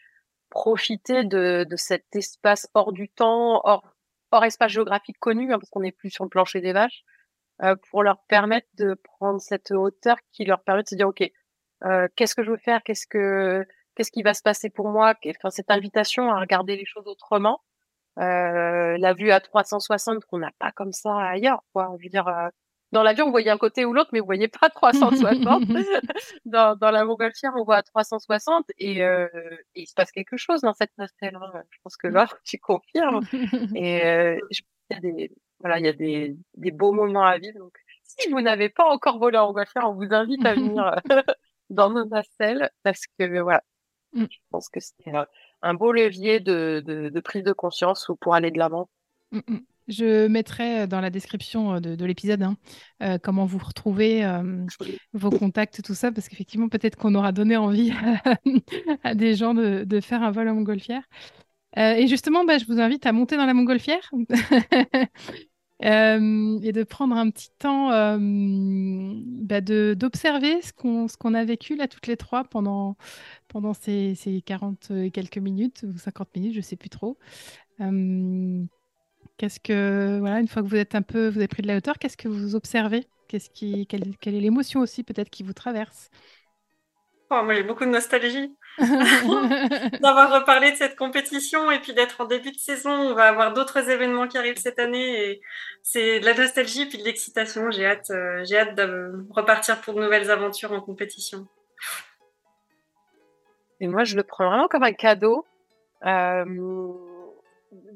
profiter de, de cet espace hors du temps, hors, hors espace géographique connu, hein, parce qu'on n'est plus sur le plancher des vaches, euh, pour leur permettre de prendre cette hauteur qui leur permet de se dire, ok, euh, qu'est-ce que je veux faire, qu'est-ce que qu'est-ce qui va se passer pour moi, enfin cette invitation à regarder les choses autrement, euh, la vue à 360 qu'on n'a pas comme ça ailleurs, quoi. Je veux dire, euh, dans l'avion, vous voyez un côté ou l'autre, mais vous voyez pas 360. dans, dans la montgolfière, on voit 360 et, euh, et il se passe quelque chose dans cette nacelle. Hein. Je pense que là, tu confirmes. Et euh, je, il y a des, voilà, il y a des, des beaux moments à vivre. Donc, si vous n'avez pas encore volé en montgolfière, on vous invite à venir dans nos nacelles parce que voilà, mm. je pense que c'est un beau levier de, de, de, prise de conscience pour aller de l'avant. Je mettrai dans la description de, l'épisode hein, euh, comment vous retrouvez, vos contacts, tout ça, parce qu'effectivement, peut-être qu'on aura donné envie à, des gens de, faire un vol en montgolfière. Euh, et justement, bah, je vous invite à monter dans la montgolfière euh, et de prendre un petit temps bah, d'observer ce qu'on a vécu là toutes les trois pendant, pendant ces, ces 40 et quelques minutes, ou 50 minutes, je ne sais plus trop. Qu'est-ce que, voilà, une fois que vous êtes un peu, vous avez pris de la hauteur, qu'est-ce que vous observez? Qu'est-ce qui, quelle, est l'émotion aussi peut-être qui vous traverse? Oh, Moi, j'ai beaucoup de nostalgie d'avoir reparlé de cette compétition et puis d'être en début de saison. On va avoir d'autres événements qui arrivent cette année et c'est de la nostalgie et puis de l'excitation. J'ai hâte, euh, j'ai hâte de repartir pour de nouvelles aventures en compétition. Et moi, je le prends vraiment comme un cadeau. Euh,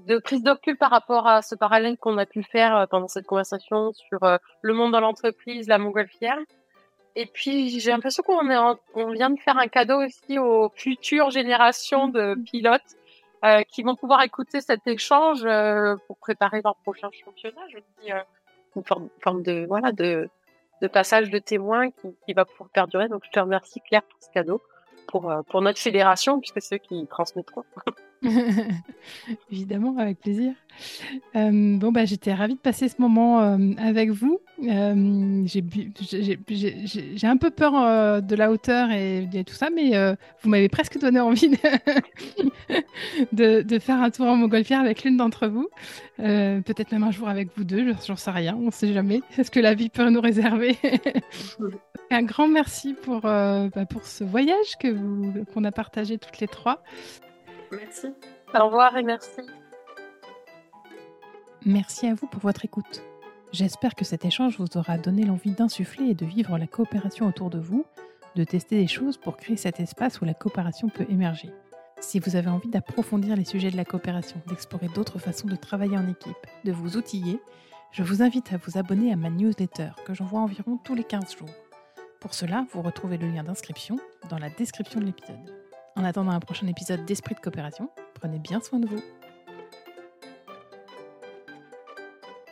de prise de par rapport à ce parallèle qu'on a pu faire euh, pendant cette conversation sur euh, le monde dans l'entreprise, la montgolfière. Et puis j'ai l'impression qu'on est on vient de faire un cadeau aussi aux futures générations de pilotes euh, qui vont pouvoir écouter cet échange pour préparer leur prochain championnat. Je dis une forme, forme, de voilà de, de passage de témoin qui, qui va pouvoir perdurer. Donc je te remercie Claire pour ce cadeau pour pour notre fédération puisque c'est eux qui transmettront. Évidemment, avec plaisir. Euh, bon, bah, j'étais ravie de passer ce moment euh, avec vous. Euh, j'ai un peu peur de la hauteur et, tout ça, mais vous m'avez presque donné envie de, faire un tour en montgolfière avec l'une d'entre vous. Peut-être même un jour avec vous deux, j'en sais rien, on ne sait jamais. Est-ce que la vie peut nous réserver? Un grand merci pour, bah, pour ce voyage qu'on a partagé toutes les trois. Merci. Au revoir et merci. Merci à vous pour votre écoute. J'espère que cet échange vous aura donné l'envie d'insuffler et de vivre la coopération autour de vous, de tester des choses pour créer cet espace où la coopération peut émerger. Si vous avez envie d'approfondir les sujets de la coopération, d'explorer d'autres façons de travailler en équipe, de vous outiller, je vous invite à vous abonner à ma newsletter que j'envoie environ tous les 15 jours. Pour cela, vous retrouvez le lien d'inscription dans la description de l'épisode. En attendant un prochain épisode d'Esprit de coopération, prenez bien soin de vous.